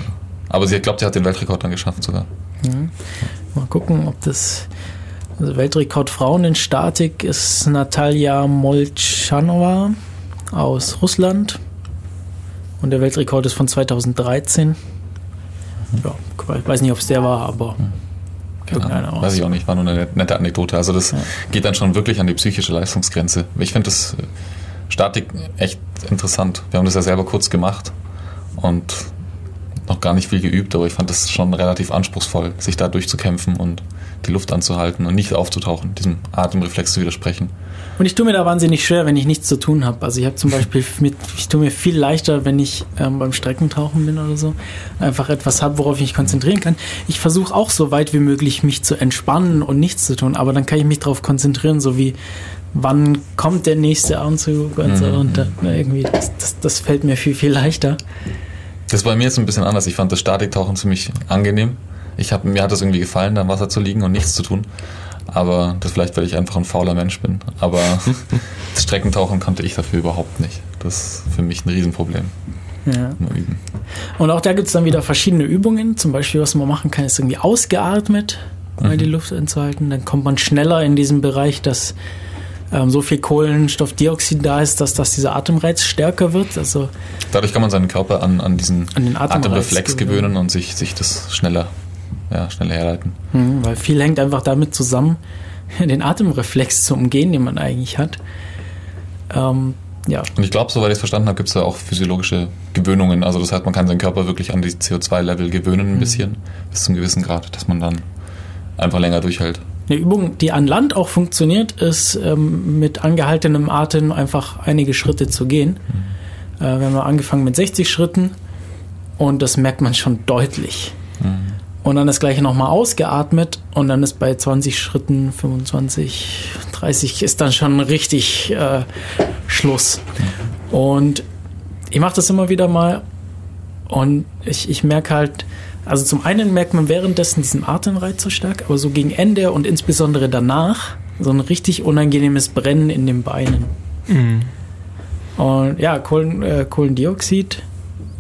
Aber sie glaubt, sie hat den Weltrekord dann geschafft sogar. Mhm. Mal gucken, ob das. Also Weltrekord Frauen in Statik ist Natalia Molchanova aus Russland. Und der Weltrekord ist von 2013. Ja, ich weiß nicht, ob es der war, aber Keine Irgendeiner Ahnung. aus. Weiß ich auch nicht, war nur eine nette Anekdote. Also das Ja. geht dann schon wirklich an die psychische Leistungsgrenze. Ich finde das äh, Statik echt interessant. Wir haben das ja selber kurz gemacht und noch gar nicht viel geübt, aber ich fand das schon relativ anspruchsvoll, sich da durchzukämpfen und die Luft anzuhalten und nicht aufzutauchen, diesem Atemreflex zu widersprechen. Und ich tue mir da wahnsinnig schwer, wenn ich nichts zu tun habe. Also ich habe zum Beispiel, mit, ich tue mir viel leichter, wenn ich ähm, beim Streckentauchen bin oder so, einfach etwas habe, worauf ich mich konzentrieren kann. Ich versuche auch so weit wie möglich, mich zu entspannen und nichts zu tun, aber dann kann ich mich darauf konzentrieren, so wie wann kommt der nächste Anzug und so. Mhm. Und dann, na, irgendwie, das, das, das fällt mir viel, viel leichter. Das ist bei mir jetzt ein bisschen anders. Ich fand das Statiktauchen ziemlich angenehm. Ich hab, mir hat das irgendwie gefallen, da im Wasser zu liegen und nichts zu tun. Aber das vielleicht, weil ich einfach ein fauler Mensch bin. Aber das Streckentauchen konnte ich dafür überhaupt nicht. Das ist für mich ein Riesenproblem. Ja. Und auch da gibt es dann wieder verschiedene Übungen. Zum Beispiel, was man machen kann, ist irgendwie ausgeatmet, mal Mhm. die Luft anzuhalten. Dann kommt man schneller in diesen Bereich, dass ähm, so viel Kohlenstoffdioxid da ist, dass, dass dieser Atemreiz stärker wird. Also Dadurch kann man seinen Körper an, an diesen An Atemreflex gewöhnen. und sich, sich das schneller, ja, schneller herleiten. Mhm, weil viel hängt einfach damit zusammen, den Atemreflex zu umgehen, den man eigentlich hat. Ähm, ja, Und ich glaube, soweit ich es verstanden habe, gibt es da auch physiologische Gewöhnungen. Also das heißt, man kann seinen Körper wirklich an die CO2-Level gewöhnen ein Mhm. bisschen, bis zu einem gewissen Grad, dass man dann einfach länger durchhält. Eine Übung, die an Land auch funktioniert, ist ähm, mit angehaltenem Atem einfach einige Schritte zu gehen. Äh, wir haben angefangen mit 60 Schritten und das merkt man schon deutlich. Mhm. Und dann das gleiche nochmal ausgeatmet und dann ist bei 20 Schritten, 25, 30 ist dann schon richtig äh, Schluss. Und ich mache das immer wieder mal und ich, ich merke halt, also zum einen merkt man währenddessen diesen Atemreiz so stark, aber so gegen Ende und insbesondere danach so ein richtig unangenehmes Brennen in den Beinen. Und ja, Kohlen, äh, Kohlendioxid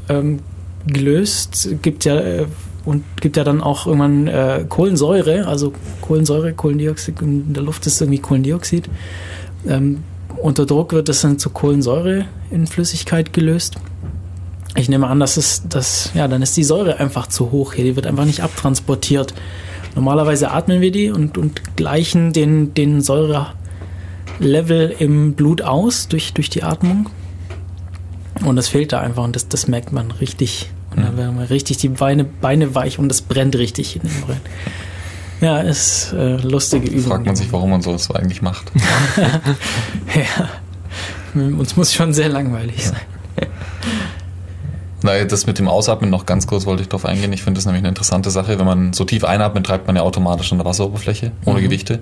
ähm, gelöst gibt ja äh, und gibt ja dann auch irgendwann äh, Kohlensäure, also Kohlensäure, Kohlendioxid in der Luft ist irgendwie Kohlendioxid. Ähm, unter Druck wird das dann zu Kohlensäure in Flüssigkeit gelöst. Ich nehme an, dass es das, ja, dann ist die Säure einfach zu hoch hier, die wird einfach nicht abtransportiert. Normalerweise atmen wir die und, und gleichen den, den Säurelevel im Blut aus durch, durch die Atmung. Und das fehlt da einfach und das, das merkt man richtig. Und da werden wir richtig die Beine, Beine weich und das brennt richtig in den Beinen. Ja, ist äh, lustige Übung. Fragt man sich, warum man sowas so eigentlich macht. Ja. Uns muss schon sehr langweilig sein. Na, das mit dem Ausatmen noch ganz kurz wollte ich darauf eingehen. Ich finde das nämlich eine interessante Sache. Wenn man so tief einatmet, treibt man ja automatisch an der Wasseroberfläche, ohne Mhm. Gewichte.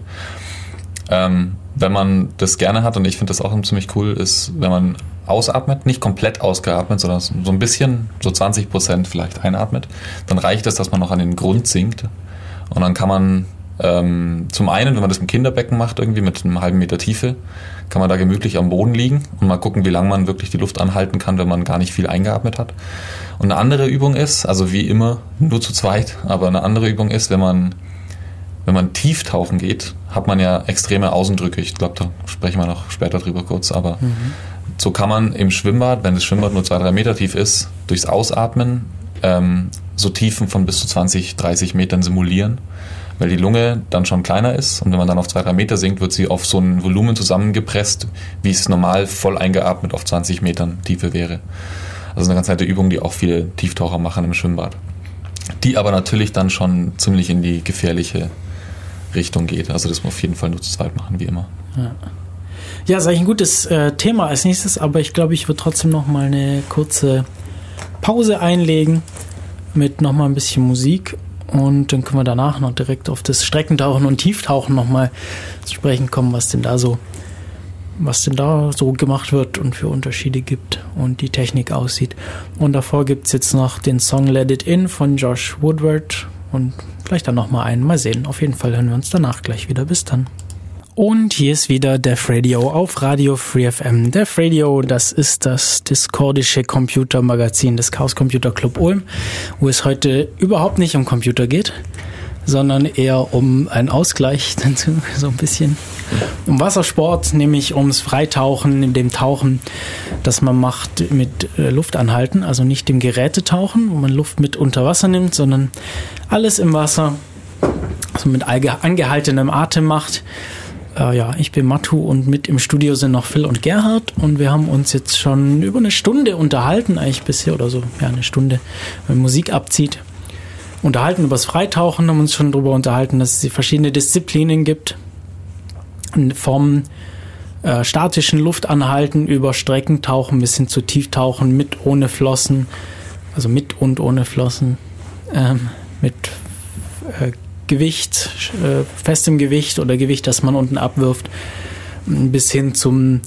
Ähm, wenn man das gerne hat, und ich finde das auch ziemlich cool, ist, wenn man ausatmet, nicht komplett ausgeatmet, sondern so ein bisschen, so 20 Prozent vielleicht einatmet, dann reicht es, dass man noch an den Grund sinkt. Und dann kann man ähm, zum einen, wenn man das im Kinderbecken macht, irgendwie mit einem halben Meter Tiefe, kann man da gemütlich am Boden liegen und mal gucken, wie lange man wirklich die Luft anhalten kann, wenn man gar nicht viel eingeatmet hat. Und eine andere Übung ist, also wie immer, nur zu zweit, aber eine andere Übung ist, wenn man, wenn man tief tauchen geht, hat man ja extreme Außendrücke. Ich glaube, da sprechen wir noch später drüber kurz, aber so kann man im Schwimmbad, wenn das Schwimmbad nur zwei, drei Meter tief ist, durchs Ausatmen ähm, so Tiefen von bis zu 20, 30 Metern simulieren, weil die Lunge dann schon kleiner ist und wenn man dann auf zwei, drei Meter sinkt, wird sie auf so ein Volumen zusammengepresst, wie es normal voll eingeatmet auf 20 Metern Tiefe wäre. Also eine ganz nette Übung, die auch viele Tieftaucher machen im Schwimmbad. Die aber natürlich dann schon ziemlich in die gefährliche Richtung geht. Also das muss auf jeden Fall nur zu zweit machen, wie immer. Ja, ist eigentlich ein gutes äh, Thema als nächstes, aber ich glaube, ich würde trotzdem noch mal eine kurze Pause einlegen mit noch mal ein bisschen Musik und dann können wir danach noch direkt auf das Streckentauchen und Tieftauchen noch mal zu sprechen kommen, was denn da so was denn da so gemacht wird und für Unterschiede gibt und die Technik aussieht. Und davor gibt es jetzt noch den Song Let It In von Josh Woodward und vielleicht dann nochmal einen. Mal sehen. Auf jeden Fall hören wir uns danach gleich wieder. Bis dann. Und hier ist wieder Def Radio auf Radio Free FM. Def Radio, das ist das discordische Computermagazin des Chaos Computer Club Ulm, wo es heute überhaupt nicht um Computer geht, sondern eher um einen Ausgleich, so ein bisschen um Wassersport, nämlich ums Freitauchen, in dem Tauchen, das man macht mit äh, Luftanhalten, also nicht dem Gerätetauchen, wo man Luft mit unter Wasser nimmt, sondern alles im Wasser, also mit angehaltenem Atem macht. Äh, ja, ich bin Matu und mit im Studio sind noch Phil und Gerhard und wir haben uns jetzt schon über eine Stunde unterhalten, eigentlich bisher oder so, ja, eine Stunde, wenn Musik abzieht. Unterhalten über das Freitauchen, haben uns schon darüber unterhalten, dass es verschiedene Disziplinen gibt. Vom äh, statischen Luftanhalten über Streckentauchen bis hin zu Tieftauchen mit, ohne Flossen, also mit und ohne Flossen, ähm, mit äh, Gewicht, äh, festem Gewicht oder Gewicht, das man unten abwirft, bis hin zum,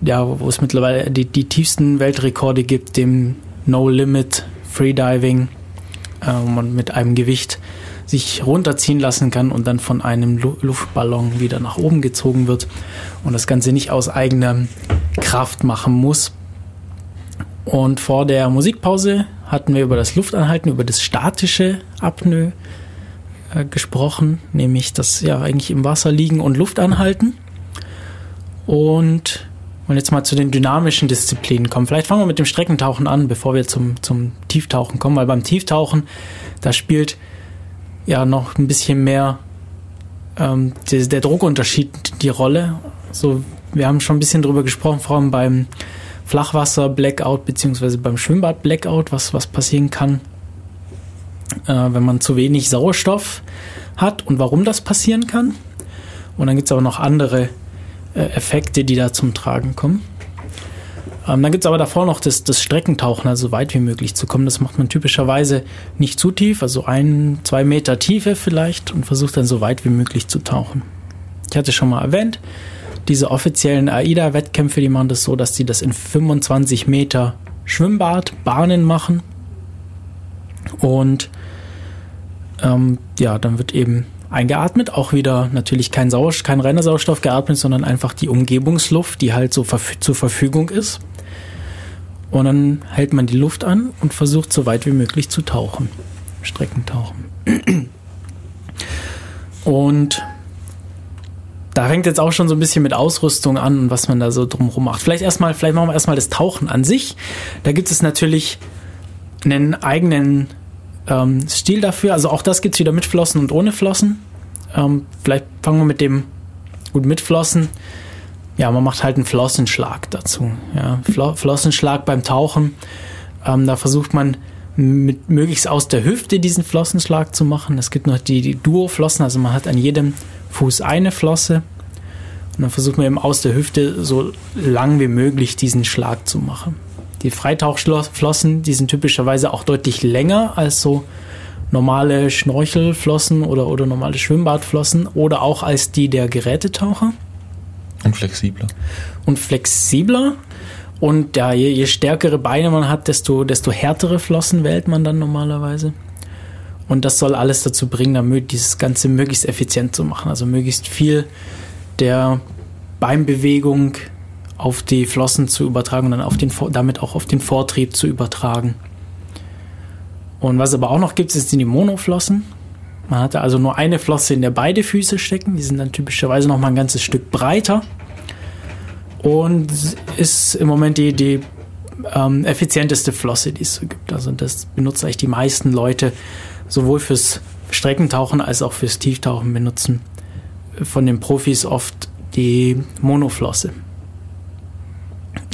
ja, wo es mittlerweile die, die tiefsten Weltrekorde gibt, dem No Limit Freediving, äh, wo man mit einem Gewicht sich runterziehen lassen kann und dann von einem Lu Luftballon wieder nach oben gezogen wird und das Ganze nicht aus eigener Kraft machen muss. Und vor der Musikpause hatten wir über das Luftanhalten, über das statische Apnoe äh, gesprochen, nämlich das ja eigentlich im Wasser liegen und Luft anhalten. Und und jetzt mal zu den dynamischen Disziplinen kommen. Vielleicht fangen wir mit dem Streckentauchen an, bevor wir zum, zum Tieftauchen kommen, weil beim Tieftauchen, da spielt ja noch ein bisschen mehr ähm, der, der Druckunterschied die Rolle. So, wir haben schon ein bisschen drüber gesprochen, vor allem beim Flachwasser-Blackout beziehungsweise beim Schwimmbad-Blackout, was, was passieren kann äh, wenn man zu wenig Sauerstoff hat und warum das passieren kann. Und dann gibt es aber noch andere äh, Effekte, die da zum Tragen kommen. Ähm, dann gibt es aber davor noch das, das Streckentauchen, also so weit wie möglich zu kommen. Das macht man typischerweise nicht zu tief, also ein, zwei Meter Tiefe vielleicht und versucht dann so weit wie möglich zu tauchen. Ich hatte schon mal erwähnt, diese offiziellen AIDA-Wettkämpfe, die machen das so, dass sie das in 25 Meter Schwimmbadbahnen machen. Und ähm, ja, dann wird eben eingeatmet, auch wieder natürlich kein kein reiner Sauerstoff geatmet, sondern einfach die Umgebungsluft, die halt so verf zur Verfügung ist. Und dann hält man die Luft an und versucht so weit wie möglich zu tauchen. Streckentauchen. Und da fängt jetzt auch schon so ein bisschen mit Ausrüstung an und was man da so drumherum macht. Vielleicht erstmal, vielleicht machen wir erstmal das Tauchen an sich. Da gibt es natürlich einen eigenen ähm, Stil dafür. Also auch das gibt es wieder mit Flossen und ohne Flossen. Ähm, vielleicht fangen wir mit dem, gut, mit Flossen. Ja, man macht halt einen Flossenschlag dazu. Ja, Flo Flossenschlag beim Tauchen. Ähm, da versucht man mit möglichst aus der Hüfte diesen Flossenschlag zu machen. Es gibt noch die, die Duo-Flossen, also man hat an jedem Fuß eine Flosse. Und dann versucht man eben aus der Hüfte so lang wie möglich diesen Schlag zu machen. Die Freitauchflossen, die sind typischerweise auch deutlich länger als so normale Schnorchelflossen oder, oder normale Schwimmbadflossen oder auch als die der Gerätetaucher. Und flexibler. Und flexibler. Und ja, je, je stärkere Beine man hat, desto, desto härtere Flossen wählt man dann normalerweise. Und das soll alles dazu bringen, damit dieses Ganze möglichst effizient zu machen. Also möglichst viel der Beinbewegung auf die Flossen zu übertragen und dann auf den, damit auch auf den Vortrieb zu übertragen. Und was aber auch noch gibt, sind die Monoflossen. Man hatte also nur eine Flosse, in der beide Füße stecken. Die sind dann typischerweise noch mal ein ganzes Stück breiter. Und ist im Moment die, die ähm, effizienteste Flosse, die es so gibt. Also das benutzen eigentlich die meisten Leute sowohl fürs Streckentauchen als auch fürs Tieftauchen benutzen von den Profis oft die Monoflosse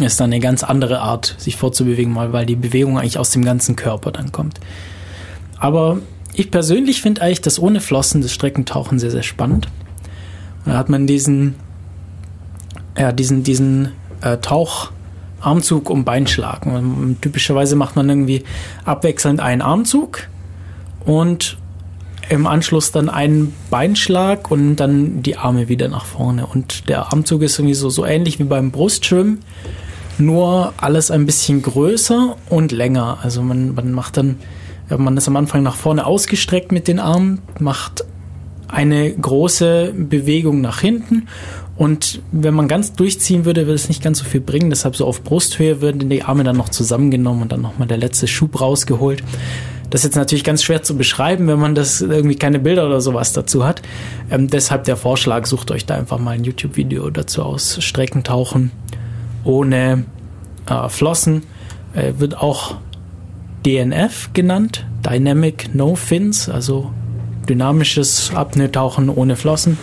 ist dann eine ganz andere Art, sich fortzubewegen, mal weil die Bewegung eigentlich aus dem ganzen Körper dann kommt. Aber ich persönlich finde eigentlich das ohne Flossen das Streckentauchen sehr, sehr spannend. da hat man diesen, ja, diesen, diesen äh, Taucharmzug um Beinschlag. Und typischerweise macht man irgendwie abwechselnd einen Armzug und im Anschluss dann einen Beinschlag und dann die Arme wieder nach vorne. Und der Armzug ist irgendwie so, so ähnlich wie beim Brustschwimmen nur alles ein bisschen größer und länger. Also man, man macht dann Man ist am Anfang nach vorne ausgestreckt mit den Armen, macht eine große Bewegung nach hinten und wenn man ganz durchziehen würde, würde es nicht ganz so viel bringen. Deshalb so auf Brusthöhe würden die Arme dann noch zusammengenommen und dann nochmal der letzte Schub rausgeholt. Das ist jetzt natürlich ganz schwer zu beschreiben, wenn man das irgendwie keine Bilder oder sowas dazu hat. Ähm, deshalb der Vorschlag, sucht euch da einfach mal ein YouTube-Video dazu aus. Streckentauchen ohne äh, Flossen. Äh, wird auch DNF genannt. Dynamic No Fins, also dynamisches Apnoe-Tauchen ohne Flossen.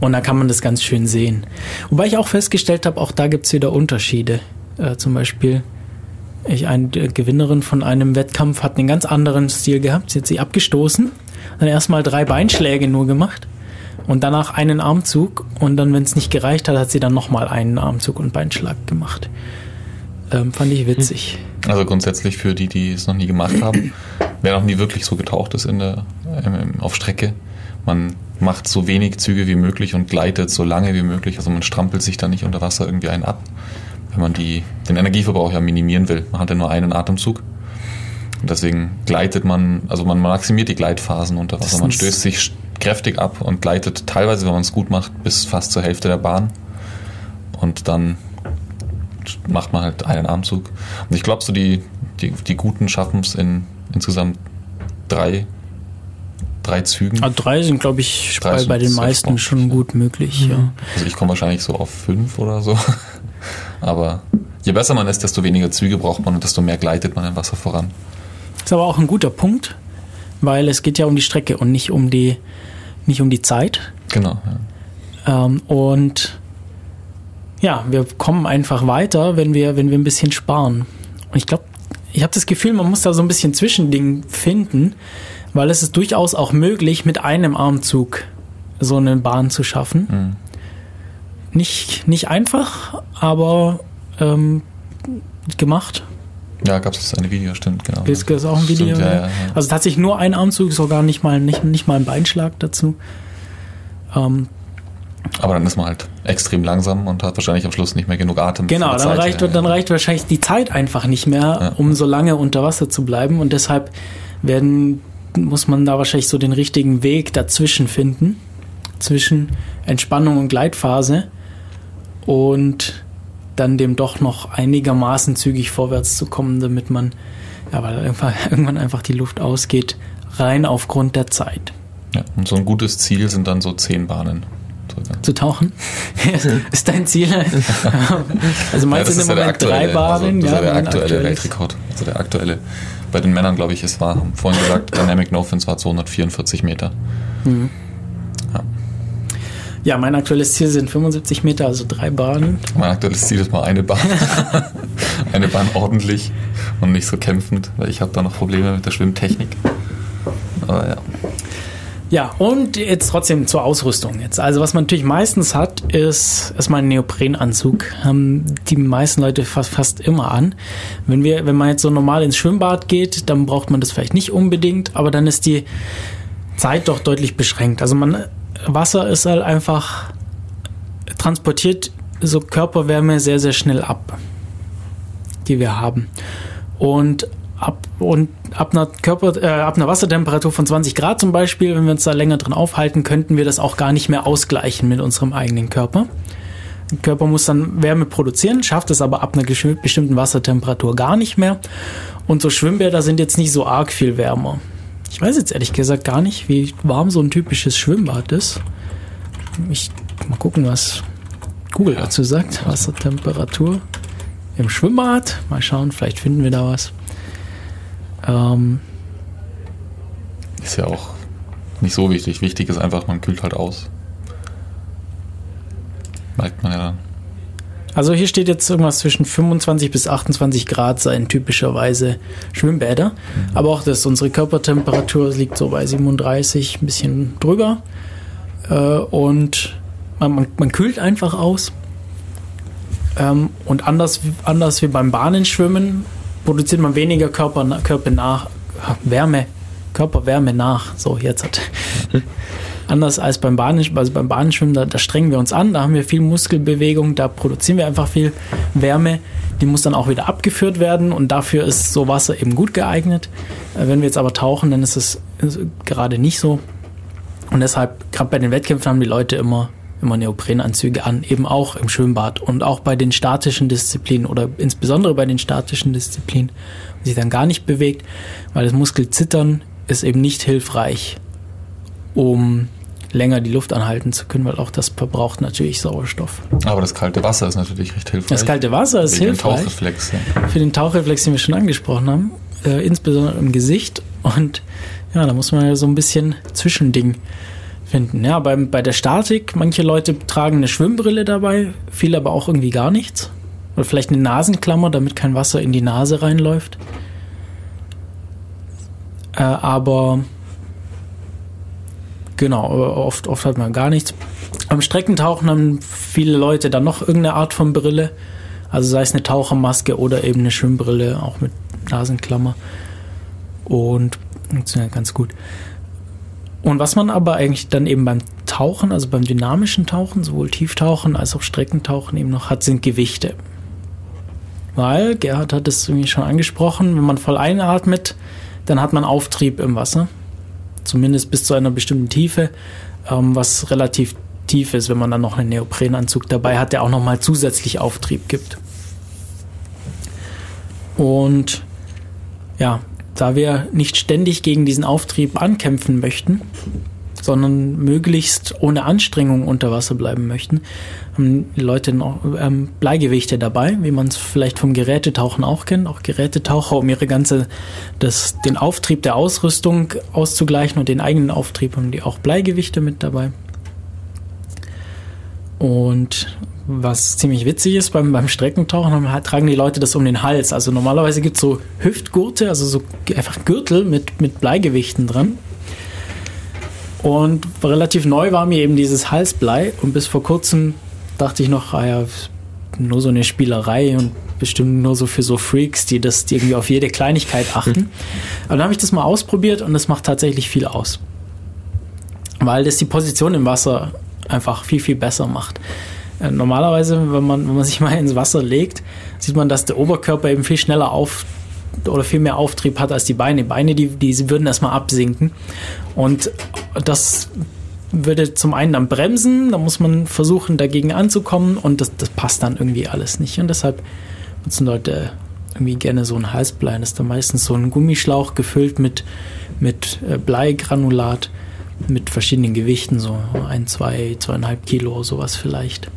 Und da kann man das ganz schön sehen. Wobei ich auch festgestellt habe, auch da gibt es wieder Unterschiede. Äh, zum Beispiel, ich, eine Gewinnerin von einem Wettkampf hat einen ganz anderen Stil gehabt. Sie hat sich abgestoßen, dann erstmal drei Beinschläge nur gemacht und danach einen Armzug. Und dann, wenn es nicht gereicht hat, hat sie dann nochmal einen Armzug und Beinschlag gemacht. Ähm, fand ich witzig. Also grundsätzlich für die, die es noch nie gemacht haben, wer noch nie wirklich so getaucht ist in der, auf Strecke, man macht so wenig Züge wie möglich und gleitet so lange wie möglich. Also man strampelt sich da nicht unter Wasser irgendwie einen ab, wenn man die, den Energieverbrauch ja minimieren will. Man hat ja nur einen Atemzug. Und deswegen gleitet man, also man maximiert die Gleitphasen unter Wasser. Man stößt sich kräftig ab und gleitet teilweise, wenn man es gut macht, bis fast zur Hälfte der Bahn. Und dann macht man halt einen Armzug. Und ich glaube, so die, die, die Guten schaffen es in insgesamt drei drei Zügen. Ah, drei sind, glaube ich, bei, bei den meisten schon gut möglich. Mhm. Ja. Also ich komme wahrscheinlich so auf fünf oder so. Aber je besser man ist, desto weniger Züge braucht man und desto mehr gleitet man im Wasser voran. Das ist aber auch ein guter Punkt, weil es geht ja um die Strecke und nicht um die, nicht um die Zeit. Genau. Ja. Ähm, und ja, wir kommen einfach weiter, wenn wir, wenn wir ein bisschen sparen. Und ich glaube, ich habe das Gefühl, man muss da so ein bisschen Zwischending finden weil es ist durchaus auch möglich, mit einem Armzug so eine Bahn zu schaffen. Mhm. Nicht, nicht einfach, aber ähm, gemacht. Ja, gab es eine Video, stimmt, genau. Das ist auch ein Video. Stimmt, ja, ja, ja. Also tatsächlich nur ein Armzug, sogar nicht mal, nicht, nicht mal ein Beinschlag dazu. Ähm, aber dann ist man halt extrem langsam und hat wahrscheinlich am Schluss nicht mehr genug Atem. Genau, dann Zeit, reicht, dann reicht wahrscheinlich die Zeit einfach nicht mehr, um so lange unter Wasser zu bleiben. Und deshalb werden muss man da wahrscheinlich so den richtigen Weg dazwischen finden, zwischen Entspannung und Gleitphase und dann dem doch noch einigermaßen zügig vorwärts zu kommen, damit man, ja, weil irgendwann einfach die Luft ausgeht, rein aufgrund der Zeit. Ja, und so ein gutes Ziel sind dann so zehn Bahnen. Zu tauchen? ist dein Ziel? also meinst ja, du im Moment drei Bahnen? Also, das ist ja, der aktuelle Weltrekord. Also der aktuelle bei den Männern, glaube ich, es war, vorhin gesagt, Dynamic No Fins war 244 Meter. Mhm. Ja. mein aktuelles Ziel sind 75 Meter, also drei Bahnen. Mein aktuelles Ziel ist mal eine Bahn. eine Bahn ordentlich und nicht so kämpfend, weil ich habe da noch Probleme mit der Schwimmtechnik. Aber ja. Ja, und jetzt trotzdem zur Ausrüstung jetzt. Also was man natürlich meistens hat, ist erstmal ein Neoprenanzug. Haben die meisten Leute fast, fast immer an. Wenn wir, wenn man jetzt so normal ins Schwimmbad geht, dann braucht man das vielleicht nicht unbedingt, aber dann ist die Zeit doch deutlich beschränkt. Also man, Wasser ist halt einfach transportiert so Körperwärme sehr, sehr schnell ab, die wir haben. Und ab und ab einer Körper, äh, ab einer Wassertemperatur von 20 Grad zum Beispiel, wenn wir uns da länger drin aufhalten, könnten wir das auch gar nicht mehr ausgleichen mit unserem eigenen Körper. Der Körper muss dann Wärme produzieren, schafft es aber ab einer bestimmten Wassertemperatur gar nicht mehr. Und so Schwimmbäder sind jetzt nicht so arg viel wärmer. Ich weiß jetzt ehrlich gesagt gar nicht, wie warm so ein typisches Schwimmbad ist. Ich mal gucken, was Google dazu sagt. Wassertemperatur im Schwimmbad. Mal schauen, vielleicht finden wir da was. Ähm, ist ja auch nicht so wichtig. Wichtig ist einfach, man kühlt halt aus. Merkt man ja dann. Also hier steht jetzt irgendwas zwischen 25 bis 28 Grad seien typischerweise Schwimmbäder. Mhm. Aber auch das, unsere Körpertemperatur liegt so bei 37, ein bisschen drüber. Äh, und man, man, man, kühlt einfach aus. Ähm, und anders, anders wie beim Bahnenschwimmen produziert man weniger Körper, Körper nach, Wärme, Körperwärme nach. So, jetzt hat. Anders als beim Bahnen, also beim Bahnenschwimmen, da, da strengen wir uns an, da haben wir viel Muskelbewegung, da produzieren wir einfach viel Wärme. Die muss dann auch wieder abgeführt werden und dafür ist so Wasser eben gut geeignet. Äh, wenn wir jetzt aber tauchen, dann ist es gerade nicht so. Und deshalb, gerade bei den Wettkämpfen haben die Leute immer, immer Neoprenanzüge an, eben auch im Schwimmbad und auch bei den statischen Disziplinen oder insbesondere bei den statischen Disziplinen, wo sich dann gar nicht bewegt, weil das Muskelzittern ist eben nicht hilfreich, um länger die Luft anhalten zu können, weil auch das verbraucht natürlich Sauerstoff. Aber das kalte Wasser ist natürlich recht hilfreich. Das kalte Wasser ist Wegen hilfreich. Tauchreflex. Ja. Für den Tauchreflex, den wir schon angesprochen haben, äh, insbesondere im Gesicht. Und ja, da muss man ja so ein bisschen Zwischending finden. Ja, beim, bei der Statik, manche Leute tragen eine Schwimmbrille dabei, viele aber auch irgendwie gar nichts. Oder vielleicht eine Nasenklammer, damit kein Wasser in die Nase reinläuft. Äh, aber genau, oft, oft hat man gar nichts. Beim Streckentauchen haben viele Leute dann noch irgendeine Art von Brille. Also sei es eine Tauchermaske oder eben eine Schwimmbrille, auch mit Nasenklammer. Und funktioniert ganz gut. Und was man aber eigentlich dann eben beim Tauchen, also beim dynamischen Tauchen, sowohl Tieftauchen als auch Streckentauchen eben noch hat, sind Gewichte. Weil, Gerhard hat es irgendwie schon angesprochen, wenn man voll einatmet, dann hat man Auftrieb im Wasser. Zumindest bis zu einer bestimmten Tiefe, ähm, was relativ tief ist, wenn man dann noch einen Neoprenanzug dabei hat, der auch nochmal zusätzlich Auftrieb gibt. Und ja, da wir nicht ständig gegen diesen Auftrieb ankämpfen möchten, sondern möglichst ohne Anstrengung unter Wasser bleiben möchten, haben die Leute noch ähm, Bleigewichte dabei, wie man es vielleicht vom Gerätetauchen auch kennt. Auch Gerätetaucher, um ihre ganze, das, den Auftrieb der Ausrüstung auszugleichen und den eigenen Auftrieb haben die auch Bleigewichte mit dabei. Und was ziemlich witzig ist beim, beim Streckentauchen, tragen die Leute das um den Hals. Also normalerweise gibt es so Hüftgurte, also so einfach Gürtel mit, mit Bleigewichten dran. Und relativ neu war mir eben dieses Halsblei und bis vor kurzem dachte ich noch, ah ja, nur so eine Spielerei und bestimmt nur so für so Freaks, die das die irgendwie auf jede Kleinigkeit achten. Aber dann habe ich das mal ausprobiert und das macht tatsächlich viel aus. Weil das die Position im Wasser einfach viel, viel besser macht. Äh, normalerweise, wenn man, wenn man sich mal ins Wasser legt, sieht man, dass der Oberkörper eben viel schneller auf oder viel mehr Auftrieb hat als die Beine. Beine, die, die würden erstmal absinken. Und das würde zum einen dann bremsen, da muss man versuchen, dagegen anzukommen und das, das passt dann irgendwie alles nicht. Und deshalb nutzen Leute irgendwie gerne so ein Halsblei. Das ist dann meistens so ein Gummischlauch gefüllt mit, mit äh, Bleigranulat mit verschiedenen Gewichten, so ein, zwei, zweieinhalb Kilo, sowas vielleicht.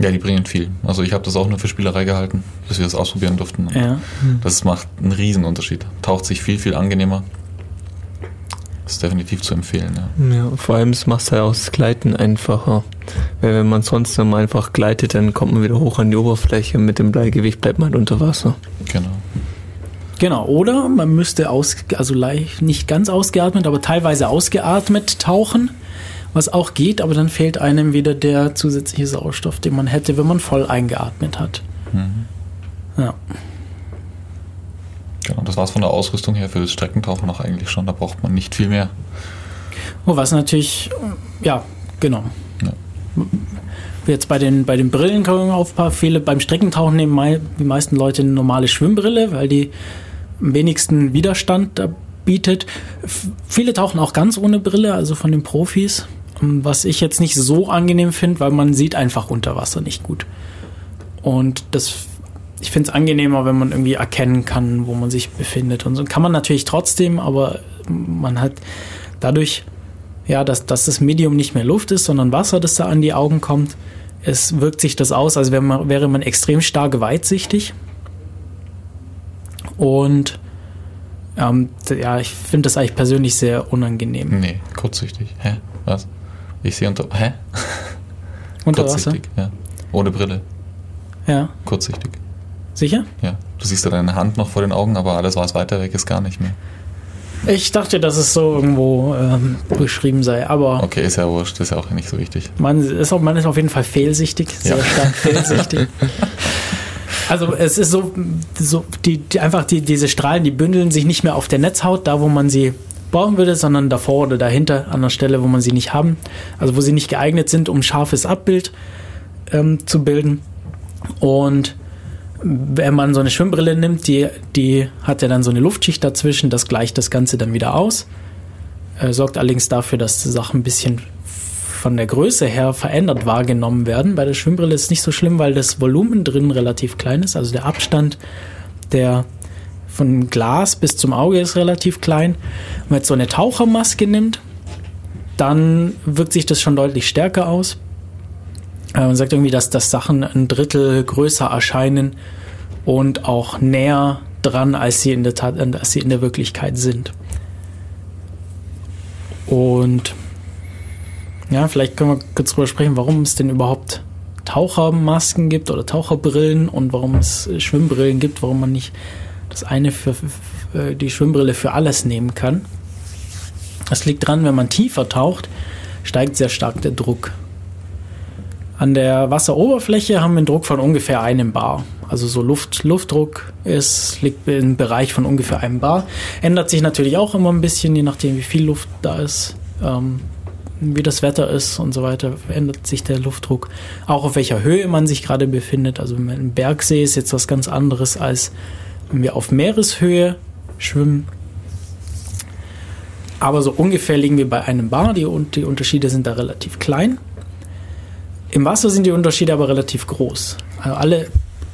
Ja, die bringen viel. Also ich habe das auch nur für Spielerei gehalten, bis wir das ausprobieren durften. Ja. Das macht einen riesen Unterschied. Taucht sich viel, viel angenehmer. Das ist definitiv zu empfehlen. Ja, ja vor allem es macht halt auch das Gleiten einfacher. Weil wenn man sonst nur einfach gleitet, dann kommt man wieder hoch an die Oberfläche. Mit dem Bleigewicht bleibt man halt unter Wasser. Genau. Genau, oder man müsste aus, also leicht, nicht ganz ausgeatmet, aber teilweise ausgeatmet tauchen, was auch geht, aber dann fehlt einem wieder der zusätzliche Sauerstoff, den man hätte, wenn man voll eingeatmet hat. Mhm. Ja. Genau, das war es von der Ausrüstung her für das Streckentauchen noch eigentlich schon. Da braucht man nicht viel mehr. Oh, was natürlich, ja, genau. Ja. Jetzt bei den, bei den Brillen kommen auf ein paar Fehler. Beim Streckentauchen nehmen die meisten Leute eine normale Schwimmbrille, weil die am wenigsten Widerstand bietet. Viele tauchen auch ganz ohne Brille, also von den Profis. Was ich jetzt nicht so angenehm finde, weil man sieht einfach unter Wasser nicht gut. Und das, ich finde es angenehmer, wenn man irgendwie erkennen kann, wo man sich befindet. Und so kann man natürlich trotzdem, aber man hat dadurch, ja, dass, dass das Medium nicht mehr Luft ist, sondern Wasser, das da an die Augen kommt, es wirkt sich das aus, als wäre man, wäre man extrem stark weitsichtig. Und ähm, ja, ich finde das eigentlich persönlich sehr unangenehm. Nee, kurzsichtig. Hä? Was? Ich sehe unter. Hä? Unter kurzsichtig, Wasser? ja. Ohne Brille. Ja. Kurzsichtig. Sicher? Ja. Du siehst ja deine Hand noch vor den Augen, aber alles, was weiter weg ist, gar nicht mehr. Ich dachte, dass es so irgendwo ähm, beschrieben sei, aber. Okay, ist ja wurscht, ist ja auch nicht so wichtig. Man ist, auch, man ist auf jeden Fall fehlsichtig, sehr ja. stark fehlsichtig. Also es ist so, so die, die einfach die, diese Strahlen, die bündeln sich nicht mehr auf der Netzhaut, da wo man sie brauchen würde, sondern davor oder dahinter an der Stelle, wo man sie nicht haben, also wo sie nicht geeignet sind, um scharfes Abbild ähm, zu bilden. Und wenn man so eine Schwimmbrille nimmt, die, die hat ja dann so eine Luftschicht dazwischen, das gleicht das Ganze dann wieder aus. Äh, sorgt allerdings dafür, dass die Sachen ein bisschen von der Größe her verändert wahrgenommen werden. Bei der Schwimmbrille ist es nicht so schlimm, weil das Volumen drin relativ klein ist. Also der Abstand der von Glas bis zum Auge ist relativ klein. Wenn man jetzt so eine Tauchermaske nimmt, dann wirkt sich das schon deutlich stärker aus. Äh, man sagt irgendwie, dass, dass Sachen ein Drittel größer erscheinen und auch näher dran, als sie in der Tat, als sie in der Wirklichkeit sind. Und ja, vielleicht können wir kurz drüber sprechen, warum es denn überhaupt Tauchermasken gibt oder Taucherbrillen und warum es Schwimmbrillen gibt, warum man nicht das eine für, für die Schwimmbrille für alles nehmen kann. Das liegt dran, wenn man tiefer taucht, steigt sehr stark der Druck. An der Wasseroberfläche haben wir einen Druck von ungefähr einem Bar. Also so Luft, Luftdruck ist, liegt im Bereich von ungefähr einem Bar. Ändert sich natürlich auch immer ein bisschen, je nachdem wie viel Luft da ist, ähm, wie das Wetter ist und so weiter, ändert sich der Luftdruck. Auch auf welcher Höhe man sich gerade befindet. Also ein Bergsee ist jetzt was ganz anderes, als wenn wir auf Meereshöhe schwimmen. Aber so ungefähr liegen wir bei einem Bar. Die, die Unterschiede sind da relativ klein. Im Wasser sind die Unterschiede aber relativ groß. Also alle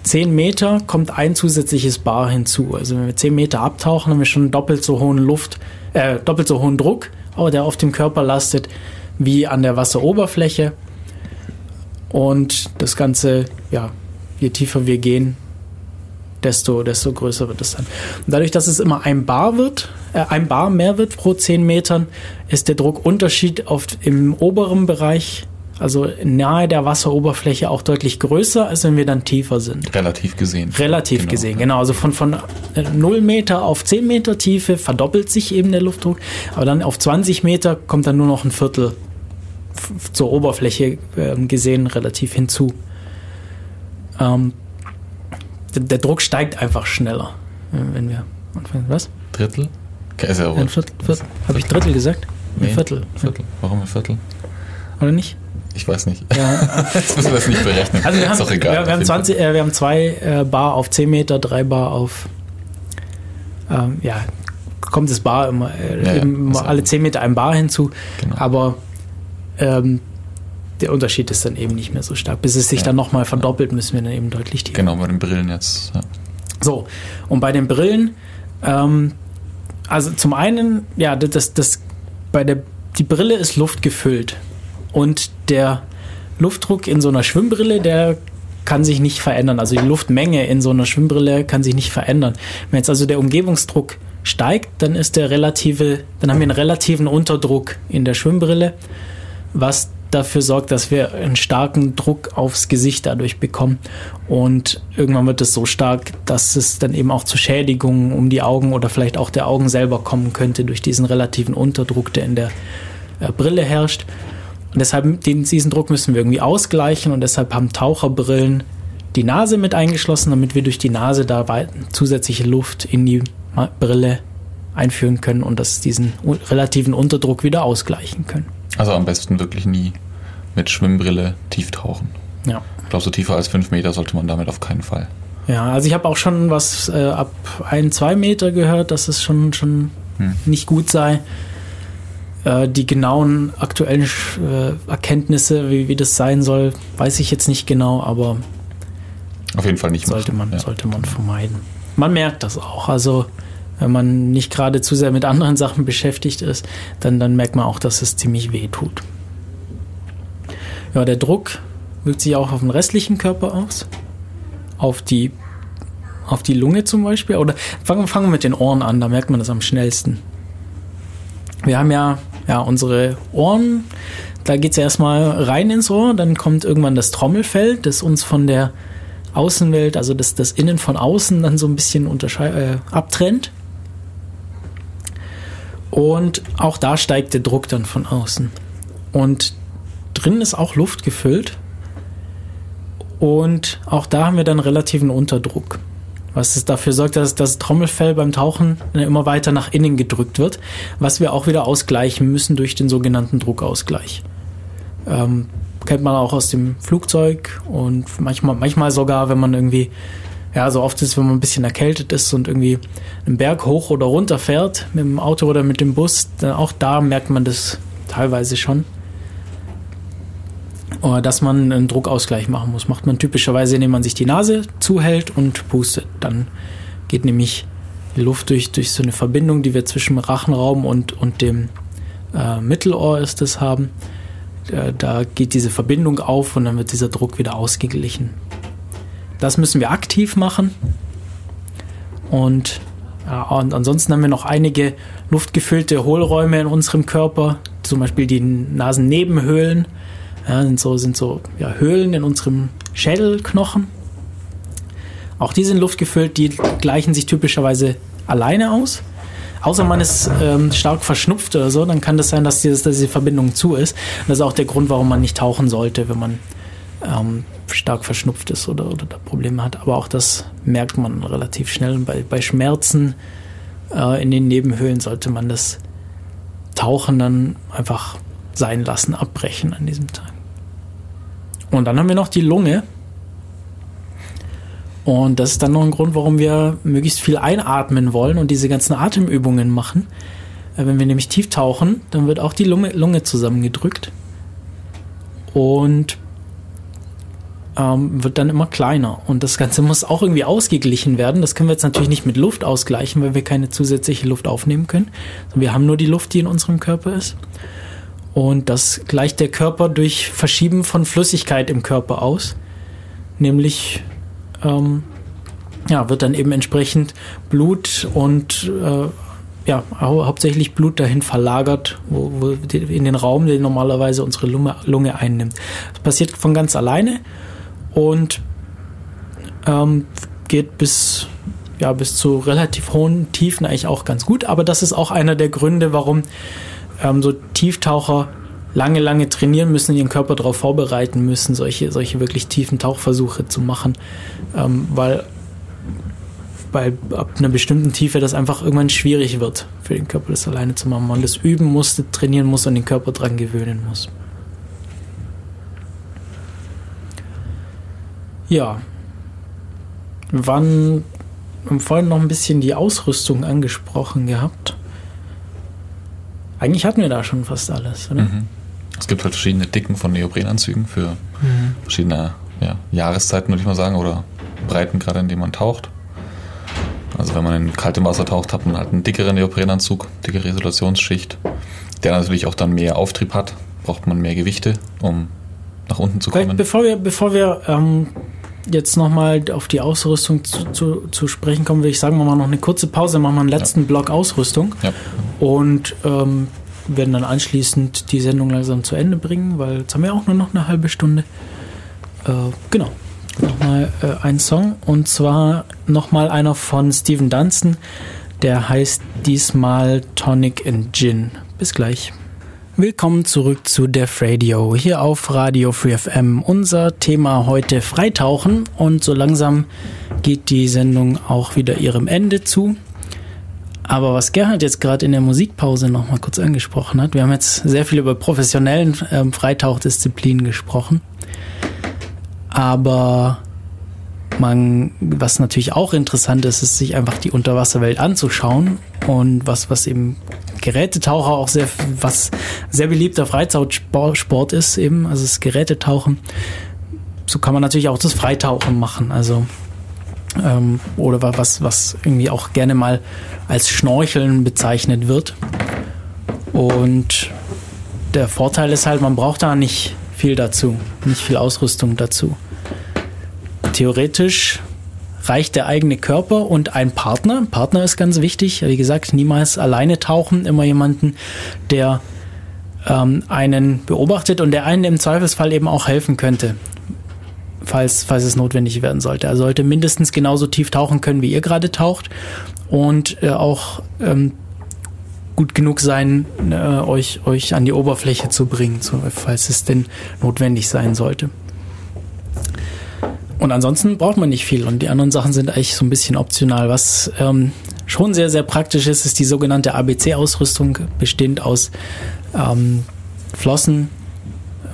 10 Meter kommt ein zusätzliches Bar hinzu. Also wenn wir 10 Meter abtauchen, haben wir schon doppelt so hohen Luft, äh, doppelt so hohen Druck, der auf dem Körper lastet, wie an der Wasseroberfläche. Und das Ganze, ja, je tiefer wir gehen, desto, desto größer wird es dann. Und dadurch, dass es immer ein Bar wird, äh, ein Bar mehr wird pro 10 Metern, ist der Druckunterschied auf, im oberen Bereich also nahe der Wasseroberfläche auch deutlich größer, als wenn wir dann tiefer sind. Relativ gesehen. Relativ genau. gesehen, genau. Also von, von 0 Meter auf 10 Meter Tiefe verdoppelt sich eben der Luftdruck, aber dann auf 20 Meter kommt dann nur noch ein Viertel zur Oberfläche äh, gesehen relativ hinzu. Ähm, der, der, Druck steigt einfach schneller, wenn wir anfangen. Was? Drittel? Okay, ist ja ein Viertel, Viertel. Habe ich Drittel gesagt? Nee, ein Viertel. Viertel. Warum ein Viertel? Oder nicht? Ich weiß nicht. Ja. Jetzt müssen wir das nicht berechnen. Also wir haben, ist doch egal. Wir, haben, 20, äh, wir haben zwei äh, Bar auf 10 Meter, drei Bar auf. Ähm, ja, kommt das Bar immer, äh, ja, immer also alle 10 Meter ein Bar hinzu. Genau. Aber ähm, der Unterschied ist dann eben nicht mehr so stark. Bis es sich ja. dann nochmal verdoppelt, müssen wir dann eben deutlich tiefer. Genau, bei den Brillen jetzt. So, und bei den Brillen, ähm, also zum einen, ja, das, das, bei der, die Brille ist luftgefüllt. Und der Luftdruck in so einer Schwimmbrille, der kann sich nicht verändern. Also die Luftmenge in so einer Schwimmbrille kann sich nicht verändern. Wenn jetzt also der Umgebungsdruck steigt, dann ist der relative, dann haben wir einen relativen Unterdruck in der Schwimmbrille, was dafür sorgt, dass wir einen starken Druck aufs Gesicht dadurch bekommen. Und irgendwann wird es so stark, dass es dann eben auch zu Schädigungen um die Augen oder vielleicht auch der Augen selber kommen könnte durch diesen relativen Unterdruck, der in der äh, Brille herrscht. Und deshalb, den, diesen Druck müssen wir irgendwie ausgleichen und deshalb haben Taucherbrillen die Nase mit eingeschlossen, damit wir durch die Nase da zusätzliche Luft in die Brille einführen können und das diesen relativen Unterdruck wieder ausgleichen können. Also am besten wirklich nie mit Schwimmbrille tief tauchen. Ja. Ich glaube, so tiefer als fünf Meter sollte man damit auf keinen Fall. Ja, also ich habe auch schon was äh, ab ein, zwei Meter gehört, dass es schon, schon hm. nicht gut sei. Äh, die genauen aktuellen äh, Erkenntnisse, wie, wie das sein soll, weiß ich jetzt nicht genau, aber auf jeden Fall nicht sollte man ja. sollte man vermeiden. Man merkt das auch. Also wenn man nicht gerade zu sehr mit anderen Sachen beschäftigt ist, dann, dann merkt man auch, dass es ziemlich weh tut. Ja, der Druck wirkt sich auch auf den restlichen Körper aus. Auf die, auf die Lunge zum Beispiel. Oder fangen, fangen wir mit den Ohren an, da merkt man das am schnellsten. Wir haben ja ja, unsere Ohren, da geht es erstmal rein ins Ohr, dann kommt irgendwann das Trommelfell, das uns von der Außenwelt, also das, das Innen von außen dann so ein bisschen äh, abtrennt. Und auch da steigt der Druck dann von außen. Und drin ist auch Luft gefüllt. Und auch da haben wir dann relativen Unterdruck. Was es dafür sorgt, dass das Trommelfell beim Tauchen immer weiter nach innen gedrückt wird, was wir auch wieder ausgleichen müssen durch den sogenannten Druckausgleich. Ähm, kennt man auch aus dem Flugzeug und manchmal, manchmal sogar, wenn man irgendwie, ja, so oft ist, wenn man ein bisschen erkältet ist und irgendwie einen Berg hoch oder runter fährt mit dem Auto oder mit dem Bus, dann auch da merkt man das teilweise schon. Dass man einen Druckausgleich machen muss. Macht man typischerweise, indem man sich die Nase zuhält und pustet. Dann geht nämlich die Luft durch, durch so eine Verbindung, die wir zwischen Rachenraum und, und dem äh, Mittelohr ist das haben. Äh, da geht diese Verbindung auf und dann wird dieser Druck wieder ausgeglichen. Das müssen wir aktiv machen. Und, ja, und ansonsten haben wir noch einige luftgefüllte Hohlräume in unserem Körper, zum Beispiel die Nasennebenhöhlen. Ja, sind so, sind so ja, Höhlen in unserem Schädelknochen. Auch die sind luftgefüllt, die gleichen sich typischerweise alleine aus. Außer man ist ähm, stark verschnupft oder so, dann kann das sein, dass, dieses, dass diese Verbindung zu ist. das ist auch der Grund, warum man nicht tauchen sollte, wenn man ähm, stark verschnupft ist oder, oder Probleme hat. Aber auch das merkt man relativ schnell. Bei, bei Schmerzen äh, in den Nebenhöhlen sollte man das Tauchen dann einfach sein lassen, abbrechen an diesem Tag. Und dann haben wir noch die Lunge. Und das ist dann noch ein Grund, warum wir möglichst viel einatmen wollen und diese ganzen Atemübungen machen. Äh, wenn wir nämlich tief tauchen, dann wird auch die Lunge, Lunge zusammengedrückt und ähm, wird dann immer kleiner. Und das Ganze muss auch irgendwie ausgeglichen werden. Das können wir jetzt natürlich nicht mit Luft ausgleichen, weil wir keine zusätzliche Luft aufnehmen können. Wir haben nur die Luft, die in unserem Körper ist. Und das gleicht der Körper durch Verschieben von Flüssigkeit im Körper aus. Nämlich ähm, ja, wird dann eben entsprechend Blut und äh, ja, hau hauptsächlich Blut dahin verlagert, wo, wo in den Raum, den normalerweise unsere Lunge, Lunge einnimmt. Das passiert von ganz alleine und ähm, geht bis, ja, bis zu relativ hohen Tiefen eigentlich auch ganz gut. Aber das ist auch einer der Gründe, warum ähm, so Tieftaucher lange, lange trainieren müssen, ihren Körper darauf vorbereiten müssen, solche, solche wirklich tiefen Tauchversuche zu machen, ähm, weil bei ab einer bestimmten Tiefe das einfach irgendwann schwierig wird für den Körper, das alleine zu machen. Man das üben muss, trainieren muss und den Körper dran gewöhnen muss. Ja. Wir haben vorhin noch ein bisschen die Ausrüstung angesprochen gehabt. Eigentlich hatten wir da schon fast alles, oder? Mhm. Es gibt halt verschiedene Dicken von Neoprenanzügen für mhm. verschiedene ja, Jahreszeiten, würde ich mal sagen, oder Breiten gerade, in denen man taucht. Also wenn man in kaltem Wasser taucht, hat man halt einen dickeren Neoprenanzug, dickere Isolationsschicht, der natürlich auch dann mehr Auftrieb hat, braucht man mehr Gewichte, um nach unten zu kommen. Bevor wir, bevor wir ähm, jetzt nochmal auf die Ausrüstung zu, zu, zu, sprechen kommen, würde ich sagen, wir machen noch eine kurze Pause, machen wir einen letzten ja. Block Ausrüstung. Ja. Und ähm, werden dann anschließend die Sendung langsam zu Ende bringen, weil jetzt haben wir auch nur noch eine halbe Stunde. Äh, genau. Nochmal äh, ein Song und zwar nochmal einer von Steven Dunstan, der heißt diesmal Tonic and Gin. Bis gleich. Willkommen zurück zu Def Radio, hier auf Radio Free FM. Unser Thema heute Freitauchen und so langsam geht die Sendung auch wieder ihrem Ende zu. Aber was Gerhard jetzt gerade in der Musikpause noch mal kurz angesprochen hat, wir haben jetzt sehr viel über professionellen ähm, Freitauchdisziplinen gesprochen. Aber man, was natürlich auch interessant ist, ist sich einfach die Unterwasserwelt anzuschauen und was, was eben Gerätetaucher auch sehr, was sehr beliebter Freizeitsport ist eben, also das Gerätetauchen. So kann man natürlich auch das Freitauchen machen, also ähm, oder was, was irgendwie auch gerne mal als Schnorcheln bezeichnet wird. Und der Vorteil ist halt, man braucht da nicht viel dazu, nicht viel Ausrüstung dazu. Theoretisch reicht der eigene Körper und ein Partner. Partner ist ganz wichtig. Wie gesagt, niemals alleine tauchen, immer jemanden, der ähm, einen beobachtet und der einen im Zweifelsfall eben auch helfen könnte falls, falls es notwendig werden sollte. Er sollte mindestens genauso tief tauchen können, wie ihr gerade taucht und äh, auch ähm, gut genug sein, äh, euch, euch an die Oberfläche zu bringen, so, falls es denn notwendig sein sollte. Und ansonsten braucht man nicht viel und die anderen Sachen sind eigentlich so ein bisschen optional. Was ähm, schon sehr, sehr praktisch ist, ist die sogenannte ABC-Ausrüstung, bestehend aus ähm, Flossen,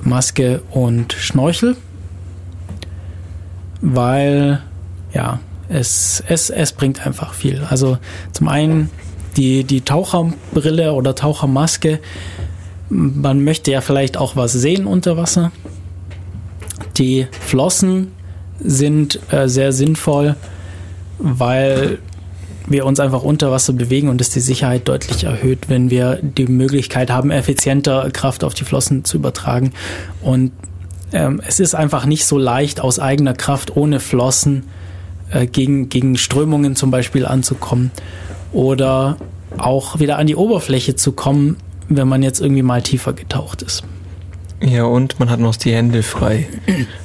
Maske und Schnorchel, weil ja, es, es, es bringt einfach viel. Also zum einen die, die Taucherbrille oder Tauchermaske, man möchte ja vielleicht auch was sehen unter Wasser. Die Flossen sind äh, sehr sinnvoll, weil wir uns einfach unter Wasser bewegen und es die Sicherheit deutlich erhöht, wenn wir die Möglichkeit haben, effizienter Kraft auf die Flossen zu übertragen. Und ähm, es ist einfach nicht so leicht, aus eigener Kraft ohne Flossen äh, gegen, gegen Strömungen zum Beispiel anzukommen oder auch wieder an die Oberfläche zu kommen, wenn man jetzt irgendwie mal tiefer getaucht ist. Ja, und man hat noch die Hände frei.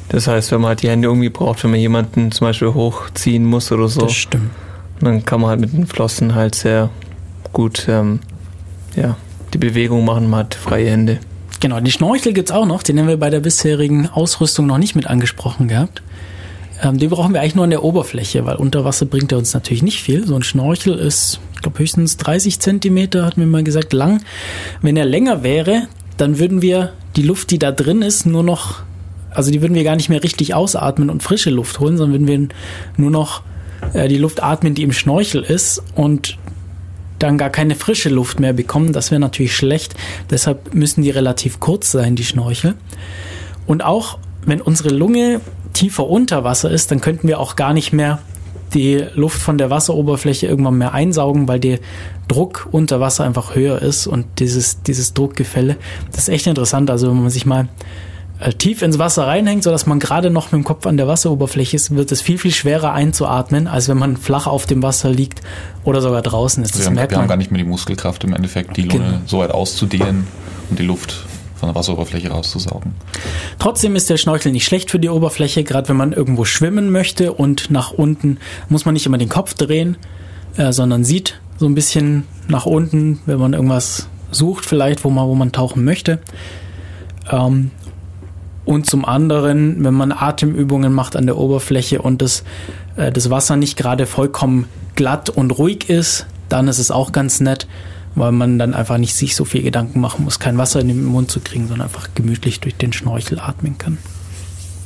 Das heißt, wenn man halt die Hände irgendwie braucht, wenn man jemanden zum Beispiel hochziehen muss oder so, Das stimmt. dann kann man halt mit den Flossen halt sehr gut ähm, ja, die Bewegung machen, man hat freie Hände. Genau, die Schnorchel gibt's auch noch, den haben wir bei der bisherigen Ausrüstung noch nicht mit angesprochen gehabt. Ähm, den brauchen wir eigentlich nur an der Oberfläche, weil unter Wasser bringt er uns natürlich nicht viel. So ein Schnorchel ist, ich glaube, höchstens 30 Zentimeter, hat mir mal gesagt, lang. Wenn er länger wäre, dann würden wir die Luft, die da drin ist, nur noch, also die würden wir gar nicht mehr richtig ausatmen und frische Luft holen, sondern würden wir nur noch äh, die Luft atmen, die im Schnorchel ist und dann gar keine frische Luft mehr bekommen. Das wäre natürlich schlecht. Deshalb müssen die relativ kurz sein, die Schnorchel. Und auch wenn unsere Lunge tiefer unter Wasser ist, dann könnten wir auch gar nicht mehr die Luft von der Wasseroberfläche irgendwann mehr einsaugen, weil der Druck unter Wasser einfach höher ist und dieses, dieses Druckgefälle, das ist echt interessant. Also wenn man sich mal äh, tief ins Wasser reinhängt, sodass man gerade noch mit dem Kopf an der Wasseroberfläche ist, wird es viel, viel schwerer einzuatmen, als wenn man flach auf dem Wasser liegt oder sogar draußen ist. Also Das wir, haben, merkt wir haben man. gar nicht mehr die Muskelkraft im Endeffekt, die Lunge Genau. so weit auszudehnen und die Luft von der Wasseroberfläche rauszusaugen. Trotzdem ist der Schnorchel nicht schlecht für die Oberfläche, gerade wenn man irgendwo schwimmen möchte und nach unten muss man nicht immer den Kopf drehen, äh, sondern sieht so ein bisschen nach unten, wenn man irgendwas sucht, vielleicht, wo man, wo man tauchen möchte. Ähm, und zum anderen, wenn man Atemübungen macht an der Oberfläche und das, äh, das Wasser nicht gerade vollkommen glatt und ruhig ist, dann ist es auch ganz nett, weil man dann einfach nicht sich so viel Gedanken machen muss, kein Wasser in den Mund zu kriegen, sondern einfach gemütlich durch den Schnorchel atmen kann.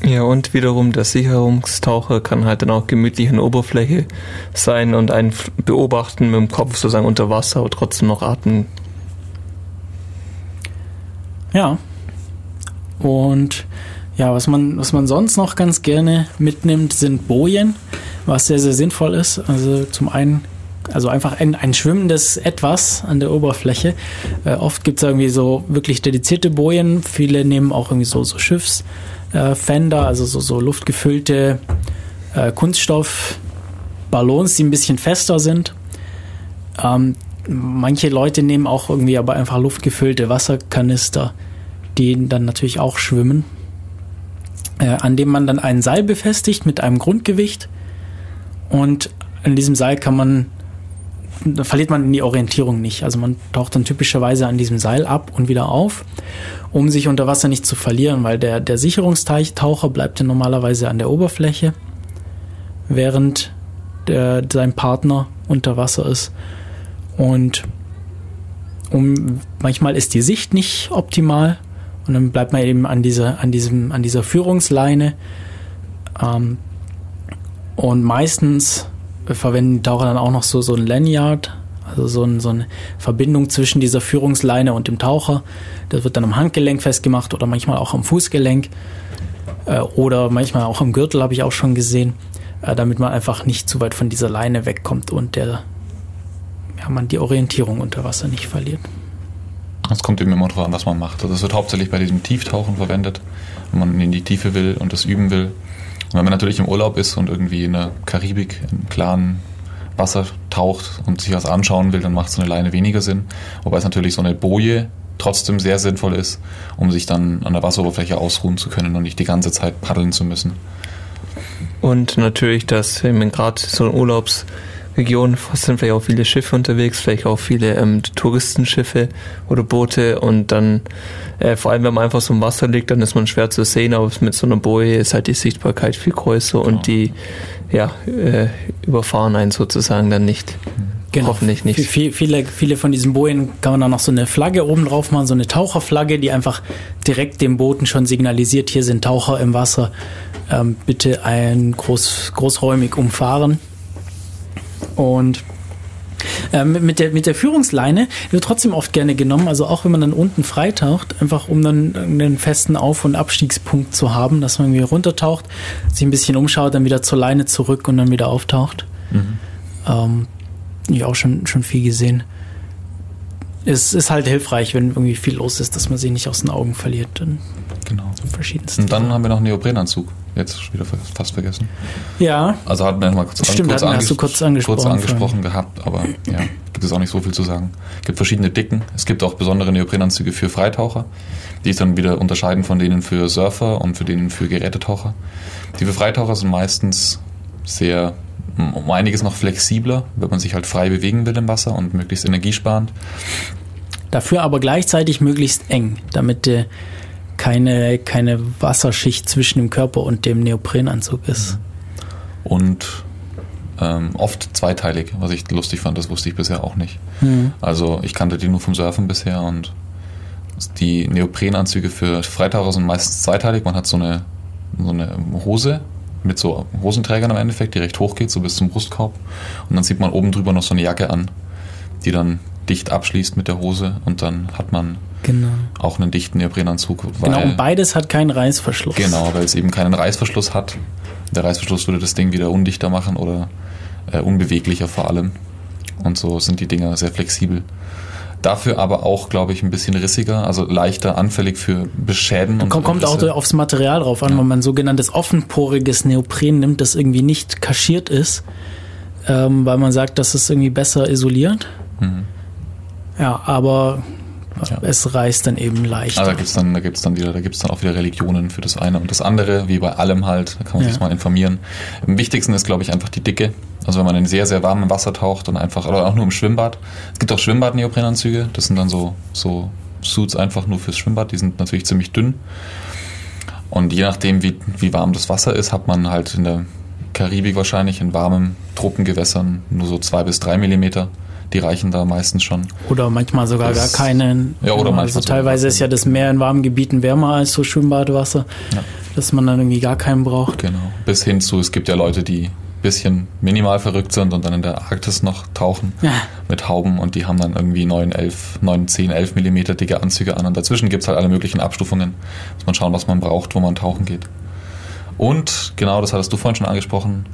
Ja, und wiederum der Sicherungstaucher kann halt dann auch gemütlich an der Oberfläche sein und einen beobachten mit dem Kopf sozusagen unter Wasser, aber trotzdem noch atmen. Ja. Und ja, was man, was man sonst noch ganz gerne mitnimmt, sind Bojen, was sehr, sehr sinnvoll ist. Also zum einen, also einfach ein, ein schwimmendes Etwas an der Oberfläche. Äh, oft gibt es irgendwie so wirklich dedizierte Bojen. Viele nehmen auch irgendwie so, so Schiffsfender, äh, also so, so luftgefüllte äh, Kunststoffballons, die ein bisschen fester sind. Ähm, manche Leute nehmen auch irgendwie aber einfach luftgefüllte Wasserkanister, die dann natürlich auch schwimmen, äh, an dem man dann ein Seil befestigt mit einem Grundgewicht und an diesem Seil kann man, verliert man die Orientierung nicht. Also man taucht dann typischerweise an diesem Seil ab und wieder auf, um sich unter Wasser nicht zu verlieren, weil der, der Sicherungstaucher bleibt ja normalerweise an der Oberfläche, während der, sein Partner unter Wasser ist. Und um, manchmal ist die Sicht nicht optimal und dann bleibt man eben an dieser, an diesem, an dieser Führungsleine. Ähm, und meistens verwenden die Taucher dann auch noch so, so ein Lanyard, also so, ein, so eine Verbindung zwischen dieser Führungsleine und dem Taucher. Das wird dann am Handgelenk festgemacht oder manchmal auch am Fußgelenk äh, oder manchmal auch am Gürtel, habe ich auch schon gesehen, äh, damit man einfach nicht zu weit von dieser Leine wegkommt und der ja, man die Orientierung unter Wasser nicht verliert. Es kommt eben immer darauf an, was man macht. Also es wird hauptsächlich bei diesem Tieftauchen verwendet, wenn man in die Tiefe will und das üben will. Und wenn man natürlich im Urlaub ist und irgendwie in der Karibik im klaren Wasser taucht und sich was anschauen will, dann macht so eine Leine weniger Sinn. Wobei es natürlich so eine Boje trotzdem sehr sinnvoll ist, um sich dann an der Wasseroberfläche ausruhen zu können und nicht die ganze Zeit paddeln zu müssen. Und natürlich, dass man gerade so ein Region sind vielleicht auch viele Schiffe unterwegs, vielleicht auch viele ähm, Touristenschiffe oder Boote und dann äh, vor allem, wenn man einfach so im Wasser liegt, dann ist man schwer zu sehen, aber mit so einer Boje ist halt die Sichtbarkeit viel größer und die ja, äh, überfahren einen sozusagen dann nicht. Genau. Hoffentlich nicht. Viele, viele, viele von diesen Bojen kann man dann noch so eine Flagge oben drauf machen, so eine Taucherflagge, die einfach direkt dem Booten schon signalisiert, hier sind Taucher im Wasser, ähm, bitte ein groß, großräumig umfahren. Und ähm, mit, der, mit der Führungsleine wird trotzdem oft gerne genommen, also auch wenn man dann unten freitaucht, einfach um dann einen festen Auf- und Abstiegspunkt zu haben, dass man irgendwie runtertaucht, sich ein bisschen umschaut, dann wieder zur Leine zurück und dann wieder auftaucht. Mhm. Ähm, ich auch schon, schon viel gesehen. Es ist halt hilfreich, wenn irgendwie viel los ist, dass man sie nicht aus den Augen verliert. Dann genau. Verschiedensten. Und dann haben wir noch einen Neoprenanzug. Jetzt wieder fast vergessen. Ja. Also hatten wir mal kurz, Stimmt, kurz, anges du kurz angesprochen, kurz angesprochen gehabt, aber ja, gibt es auch nicht so viel zu sagen. Es gibt verschiedene Dicken. Es gibt auch besondere Neoprenanzüge für Freitaucher, die sich dann wieder unterscheiden von denen für Surfer und für denen für Gerätetaucher. Die für Freitaucher sind meistens sehr um einiges noch flexibler, wenn man sich halt frei bewegen will im Wasser und möglichst energiesparend. Dafür aber gleichzeitig möglichst eng, damit äh, keine, keine Wasserschicht zwischen dem Körper und dem Neoprenanzug ist. Und ähm, oft zweiteilig, was ich lustig fand, das wusste ich bisher auch nicht. Mhm. Also ich kannte die nur vom Surfen bisher und die Neoprenanzüge für Freitaucher sind meistens zweiteilig. Man hat so eine, so eine Hose mit so Hosenträgern im Endeffekt, die recht hoch geht, so bis zum Brustkorb. Und dann sieht man oben drüber noch so eine Jacke an, die dann dicht abschließt mit der Hose und dann hat man genau. auch einen dichten Neoprenanzug. genau, und beides hat keinen Reißverschluss. Genau, weil es eben keinen Reißverschluss hat. Der Reißverschluss würde das Ding wieder undichter machen oder äh, unbeweglicher vor allem. Und so sind die Dinger sehr flexibel. Dafür aber auch, glaube ich, ein bisschen rissiger, also leichter anfällig für Beschäden. Und kommt auch aufs Material drauf an, ja. wenn man sogenanntes offenporiges Neopren nimmt, das irgendwie nicht kaschiert ist, ähm, weil man sagt, dass es irgendwie besser isoliert. Mhm. Ja, aber ja. es reißt dann eben leichter. Also da gibt es dann, da gibt's dann wieder, da gibt's dann auch wieder Religionen für das eine und das andere, wie bei allem halt, da kann man ja. sich mal informieren. Am wichtigsten ist, glaube ich, einfach die Dicke. Also wenn man in sehr, sehr warmem Wasser taucht und einfach, oder auch nur im Schwimmbad. Es gibt auch Schwimmbad-Neoprenanzüge, das sind dann so, so Suits einfach nur fürs Schwimmbad, die sind natürlich ziemlich dünn. Und je nachdem, wie, wie warm das Wasser ist, hat man halt in der Karibik wahrscheinlich in warmen Tropengewässern nur so zwei bis drei Millimeter. Die reichen da meistens schon. Oder manchmal sogar das, gar keinen. Ja, oder manchmal. Also teilweise ist ja das Meer in warmen Gebieten wärmer als so Schwimmbadwasser, ja. dass man dann irgendwie gar keinen braucht. Genau. Bis hin zu, es gibt ja Leute, die bisschen minimal verrückt sind und dann in der Arktis noch tauchen ja. mit Hauben und die haben dann irgendwie 9, 11, 9, 10, 11 Millimeter dicke Anzüge an und dazwischen gibt es halt alle möglichen Abstufungen. Muss man schauen, was man braucht, wo man tauchen geht. Und genau, das hattest du vorhin schon angesprochen,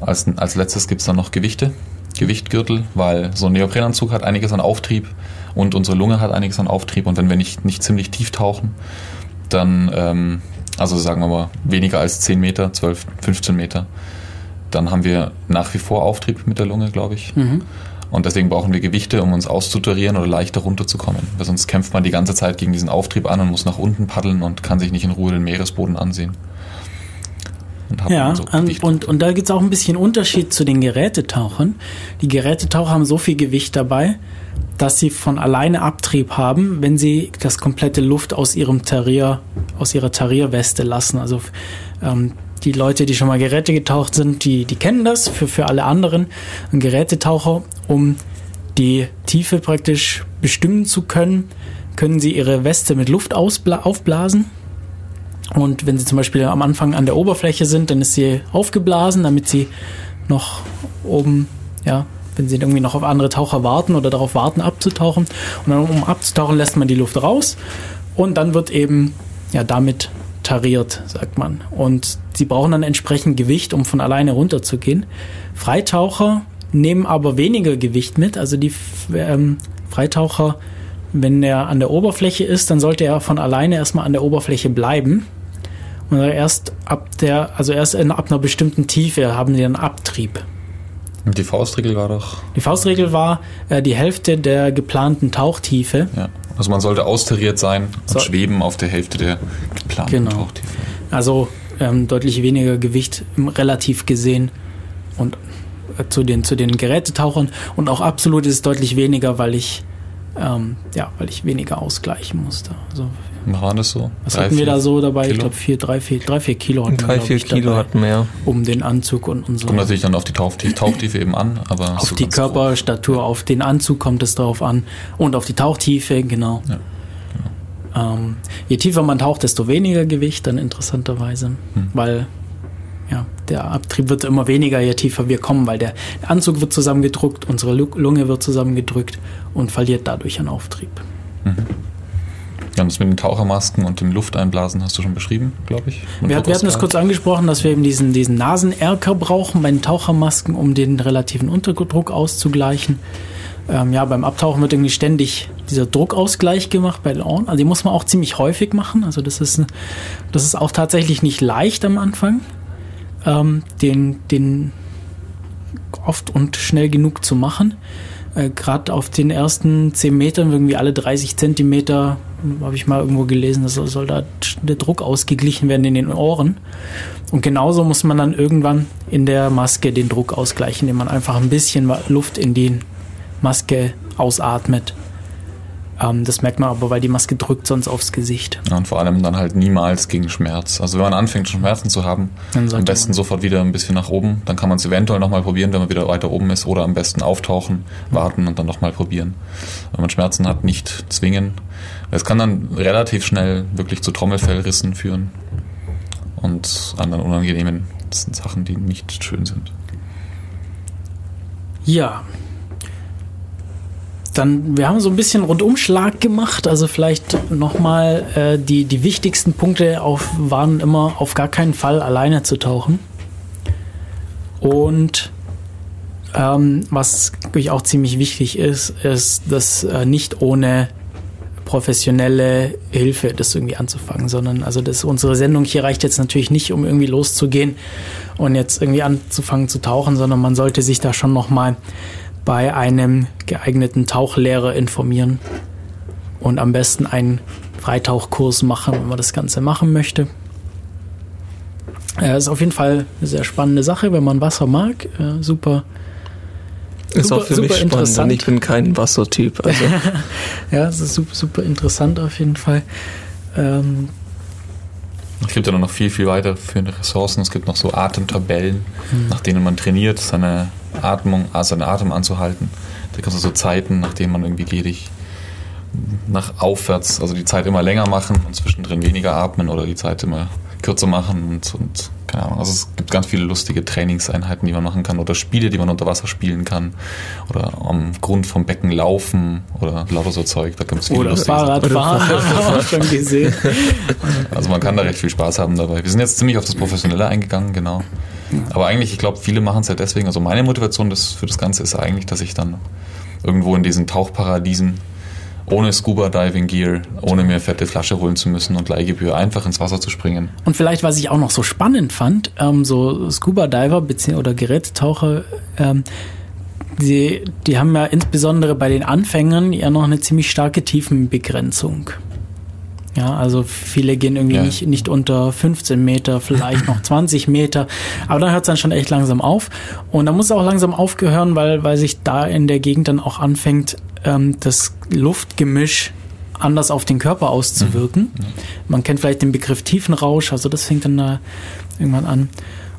als, als letztes gibt es dann noch Gewichte, Gewichtgürtel, weil so ein Neoprenanzug hat einiges an Auftrieb und unsere Lunge hat einiges an Auftrieb und wenn wir nicht, nicht ziemlich tief tauchen, dann, ähm, also sagen wir mal weniger als 10 Meter, 12, 15 Meter, dann haben wir nach wie vor Auftrieb mit der Lunge, glaube ich. Mhm. Und deswegen brauchen wir Gewichte, um uns auszutarieren oder leichter runterzukommen. Weil sonst kämpft man die ganze Zeit gegen diesen Auftrieb an und muss nach unten paddeln und kann sich nicht in Ruhe den Meeresboden ansehen. Und ja, so und, und, und da gibt es auch ein bisschen Unterschied zu den Gerätetauchern. Die Gerätetaucher haben so viel Gewicht dabei, dass sie von alleine Abtrieb haben, wenn sie das komplette Luft aus ihrem Tarier, aus ihrer Tarierweste lassen. Also ähm, die Leute, die schon mal Geräte getaucht sind, die, die kennen das. Für, für alle anderen ein Gerätetaucher, um die Tiefe praktisch bestimmen zu können, können sie ihre Weste mit Luft aufblasen. Und wenn sie zum Beispiel am Anfang an der Oberfläche sind, dann ist sie aufgeblasen, damit sie noch oben, ja, wenn sie irgendwie noch auf andere Taucher warten oder darauf warten, abzutauchen. Und dann, um abzutauchen, lässt man die Luft raus und dann wird eben ja damit tariert, sagt man. Und sie brauchen dann entsprechend Gewicht, um von alleine runterzugehen. Freitaucher nehmen aber weniger Gewicht mit. Also die ähm, Freitaucher, wenn er an der Oberfläche ist, dann sollte er von alleine erstmal an der Oberfläche bleiben. Und erst ab der, also erst in, ab einer bestimmten Tiefe haben sie einen Abtrieb. Die Faustregel war doch. Die Faustregel war äh, die Hälfte der geplanten Tauchtiefe. Ja. Also man sollte austariert sein und so. schweben auf der Hälfte der geplanten genau. Tauchtiefe. Also ähm, deutlich weniger Gewicht relativ gesehen und äh, zu den, zu den Gerätetauchern und auch absolut ist es deutlich weniger, weil ich, ähm, ja, weil ich weniger ausgleichen musste. Also, Waren das so? was Drei, hatten wir da so dabei? Ich Kilo? glaube, vier, drei, vier, drei, vier Kilo hatten wir, Drei, vier ich, Kilo dabei, hatten wir. um den Anzug und, so. Kommt natürlich dann auf die Tauchtiefe, Tauchtiefe eben an, aber Auf so die. Körperstatur, auf den Anzug kommt es drauf an und auf die Tauchtiefe, genau. Ja, Ähm, je tiefer man taucht, desto weniger Gewicht dann interessanterweise, Hm. weil ja, der Abtrieb wird immer weniger, je tiefer wir kommen, weil der Anzug wird zusammengedrückt, unsere Lu- Lunge wird zusammengedrückt und verliert dadurch an Auftrieb. Ja, und das mit den Tauchermasken und dem Lufteinblasen hast du schon beschrieben, glaube ich. Wir, wir hatten Podcast. kurz angesprochen, dass wir eben diesen, diesen Nasenerker brauchen bei den Tauchermasken, um den relativen Unterdruck auszugleichen. Ähm, ja, beim Abtauchen wird irgendwie ständig dieser Druckausgleich gemacht bei den Ohren. Also die muss man auch ziemlich häufig machen. Also das ist, das ist auch tatsächlich nicht leicht am Anfang, ähm, den, den oft und schnell genug zu machen. Äh, Gerade auf den ersten 10 Metern, irgendwie alle 30 Zentimeter, habe ich mal irgendwo gelesen, dass soll da der Druck ausgeglichen werden in den Ohren. Und genauso muss man dann irgendwann in der Maske den Druck ausgleichen, indem man einfach ein bisschen Luft in die Maske ausatmet. Ähm, das merkt man aber, weil die Maske drückt sonst aufs Gesicht. Ja, und vor allem dann halt niemals gegen Schmerz. Also wenn man anfängt, Schmerzen zu haben, am besten man- sofort wieder ein bisschen nach oben. Dann kann man es eventuell nochmal probieren, wenn man wieder weiter oben ist. Oder am besten auftauchen, warten und dann nochmal probieren. Wenn man Schmerzen hat, nicht zwingen. Es kann dann relativ schnell wirklich zu Trommelfellrissen führen. Und anderen unangenehmen das sind Sachen, die nicht schön sind. Ja. Dann, wir haben so ein bisschen Rundumschlag gemacht, also vielleicht nochmal äh, die, die wichtigsten Punkte auf, waren immer auf gar keinen Fall alleine zu tauchen. Und ähm, was natürlich auch ziemlich wichtig ist, ist, dass äh, nicht ohne professionelle Hilfe das irgendwie anzufangen, sondern also das unsere Sendung hier reicht jetzt natürlich nicht, um irgendwie loszugehen und jetzt irgendwie anzufangen zu tauchen, sondern man sollte sich da schon noch mal bei einem geeigneten Tauchlehrer informieren und am besten einen Freitauchkurs machen, wenn man das Ganze machen möchte. Äh, ist auf jeden Fall eine sehr spannende Sache, wenn man Wasser mag. Äh, super. Ist Super- auch für super mich spannend, interessant. denn ich bin kein Wassertyp. Also Ja, es ist super, super interessant auf jeden Fall. Ähm, Es gibt ja noch viel, viel weiterführende Ressourcen. Es gibt noch so Atemtabellen, Mhm. nach denen man trainiert, seine Atmung, also seinen Atem anzuhalten. Da gibt es so Zeiten, nach denen man irgendwie geht, nach aufwärts, also die Zeit immer länger machen und zwischendrin weniger atmen oder die Zeit immer kürzer machen und, und keine Ahnung. Also es gibt ganz viele lustige Trainingseinheiten, die man machen kann oder Spiele, die man unter Wasser spielen kann oder am Grund vom Becken laufen oder lauter so Zeug. Da gibt es viele oder lustige Sachen. Fahrradfahren, haben wir auch schon gesehen. Also man kann da recht viel Spaß haben dabei. Wir sind jetzt ziemlich auf das Professionelle eingegangen, genau. Aber eigentlich, ich glaube, viele machen es ja deswegen. Also meine Motivation das, für das Ganze ist eigentlich, dass ich dann irgendwo in diesen Tauchparadiesen ohne Scuba Diving Gear, ohne mir fette Flasche holen zu müssen und Leihgebühr einfach ins Wasser zu springen. Und vielleicht, was ich auch noch so spannend fand, ähm, so Scuba-Diver bezieh- oder Gerätetaucher, ähm, die, die haben ja insbesondere bei den Anfängern ja noch eine ziemlich starke Tiefenbegrenzung. Ja, also viele gehen irgendwie Ja. nicht, nicht unter 15 Meter, vielleicht noch 20 Meter, aber dann hört es dann schon echt langsam auf. Und dann muss es auch langsam aufgehören, weil, weil sich da in der Gegend dann auch anfängt, ähm, das Luftgemisch anders auf den Körper auszuwirken. Man kennt vielleicht den Begriff Tiefenrausch, also das fängt dann da irgendwann an.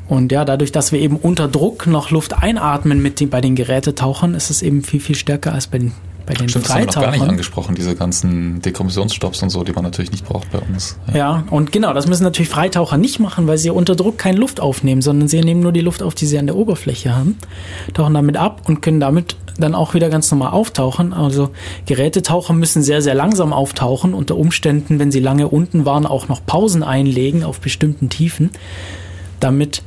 Und ja, dadurch, dass wir eben unter Druck noch Luft einatmen mit den, bei den Gerätetauchern, ist es eben viel, viel stärker als bei den, bei den Stimmt, das haben wir noch gar nicht Freitauchern. angesprochen, diese ganzen Dekompressionsstopps und so, die man natürlich nicht braucht bei uns. Ja, und genau, das müssen natürlich Freitaucher nicht machen, weil sie unter Druck keine Luft aufnehmen, sondern sie nehmen nur die Luft auf, die sie an der Oberfläche haben, tauchen damit ab und können damit dann auch wieder ganz normal auftauchen. Also Gerätetaucher müssen sehr, sehr langsam auftauchen, unter Umständen, wenn sie lange unten waren, auch noch Pausen einlegen auf bestimmten Tiefen, damit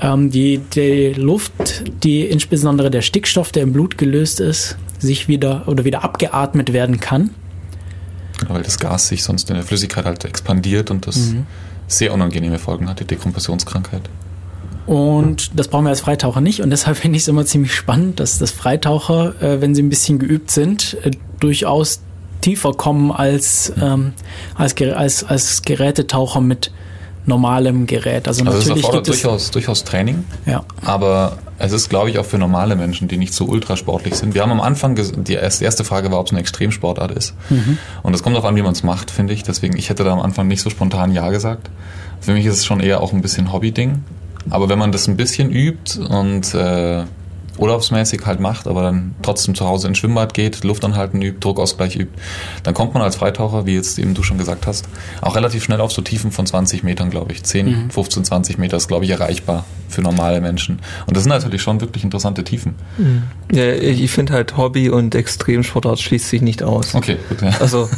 ähm, die, die Luft, die insbesondere der Stickstoff, der im Blut gelöst ist, sich wieder oder wieder abgeatmet werden kann. Genau, weil das Gas sich sonst in der Flüssigkeit halt expandiert und das Mhm. sehr unangenehme Folgen hat, die Dekompressionskrankheit. Und das brauchen wir als Freitaucher nicht. Und deshalb finde ich es immer ziemlich spannend, dass das Freitaucher, äh, wenn sie ein bisschen geübt sind, äh, durchaus tiefer kommen als, ähm, als, als, als Gerätetaucher mit normalem Gerät. Also, Also es natürlich erfordert gibt es. durchaus, durchaus Training, Ja, aber es ist, glaube ich, auch für normale Menschen, die nicht so ultrasportlich sind. Wir haben am Anfang, die erste Frage war, ob es eine Extremsportart ist. Mhm. Und es kommt darauf an, wie man es macht, finde ich. Deswegen, ich hätte da am Anfang nicht so spontan Ja gesagt. Für mich ist es schon eher auch ein bisschen Hobby-Ding. Aber wenn man das ein bisschen übt und äh, urlaubsmäßig halt macht, aber dann trotzdem zu Hause ins Schwimmbad geht, Luft anhalten übt, Druckausgleich übt, dann kommt man als Freitaucher, wie jetzt eben du schon gesagt hast, auch relativ schnell auf so Tiefen von 20 Metern, glaube ich. 10, mhm. 15, 20 Meter ist, glaube ich, erreichbar für normale Menschen. Und das sind natürlich schon wirklich interessante Tiefen. Mhm. Ja, ich finde halt Hobby und Extremsportart schließt sich nicht aus. Okay, gut. Ja. Also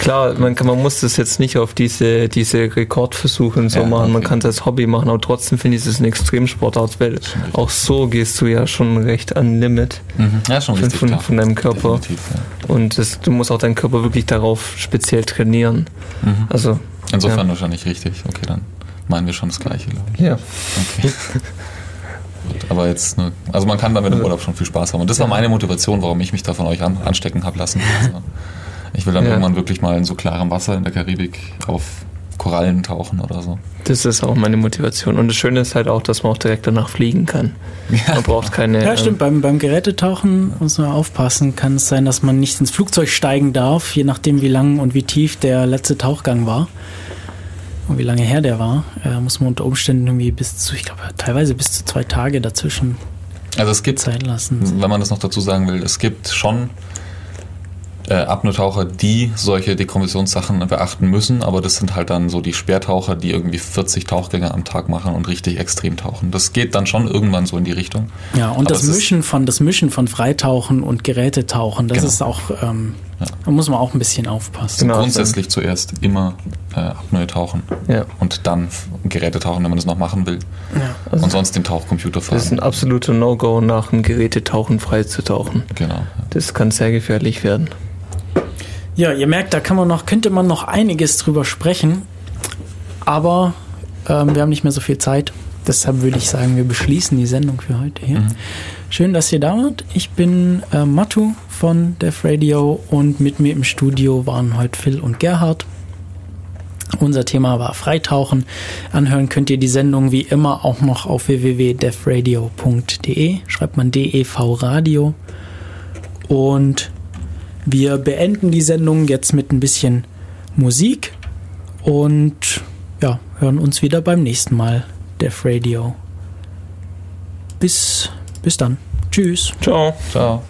klar, man, kann, man muss das jetzt nicht auf diese, diese Rekordversuche und so ja, machen. Okay. Man kann es als Hobby machen, aber trotzdem finde ich es ein Extremsportart, weil auch so gehst du ja schon recht an Limit mhm. ja, schon von, von, von deinem Körper. Ja. Und das, du musst auch deinen Körper wirklich darauf speziell trainieren. Mhm. Also, Insofern ja. wahrscheinlich richtig. Okay, dann meinen wir schon das Gleiche, glaube ich. Ja. Okay. aber jetzt, ne, also man kann damit im Urlaub schon viel Spaß haben. Und das war meine Motivation, warum ich mich da von euch an, anstecken habe lassen. Also ich will dann irgendwann wirklich mal in so klarem Wasser in der Karibik auf Korallen tauchen oder so. Das ist auch meine Motivation. Und das Schöne ist halt auch, dass man auch direkt danach fliegen kann. Ja. Man braucht keine. Ja, stimmt. Ähm, beim, beim Gerätetauchen muss man aufpassen. Kann es sein, dass man nicht ins Flugzeug steigen darf, je nachdem, wie lang und wie tief der letzte Tauchgang war. Und wie lange her der war, äh, muss man unter Umständen irgendwie bis zu, ich glaube, teilweise bis zu zwei Tage dazwischen also es gibt, Zeit lassen. Wenn man das noch dazu sagen will, es gibt schon äh, Apnoe-Taucher, die solche Dekommissionssachen beachten müssen, aber das sind halt dann so die Sperrtaucher, die irgendwie 40 Tauchgänge am Tag machen und richtig extrem tauchen. Das geht dann schon irgendwann so in die Richtung. Ja, und das Mischen von das Mischen von Freitauchen und Gerätetauchen, das genau. ist auch ähm, ja. Da muss man auch ein bisschen aufpassen. Genau, grundsätzlich also, zuerst immer äh, Apnoe tauchen ja. und dann Geräte tauchen, wenn man das noch machen will. Ja. Also und sonst den Tauchcomputer fahren. Das ist ein absoluter No-Go, nach dem Gerätetauchen frei zu tauchen. Genau. Das kann sehr gefährlich werden. Ja, ihr merkt, da kann man noch, könnte man noch einiges drüber sprechen, aber ähm, wir haben nicht mehr so viel Zeit. Deshalb würde ich sagen, wir beschließen die Sendung für heute hier. Mhm. Schön, dass ihr da wart. Ich bin äh, Matu von Def Radio und mit mir im Studio waren heute Phil und Gerhard. Unser Thema war Freitauchen. Anhören könnt ihr die Sendung wie immer auch noch auf www.defradio.de. Schreibt man DEV Radio. Und wir beenden die Sendung jetzt mit ein bisschen Musik und ja, hören uns wieder beim nächsten Mal. Def Radio. Bis, bis dann. Tschüss. Ciao. Ciao.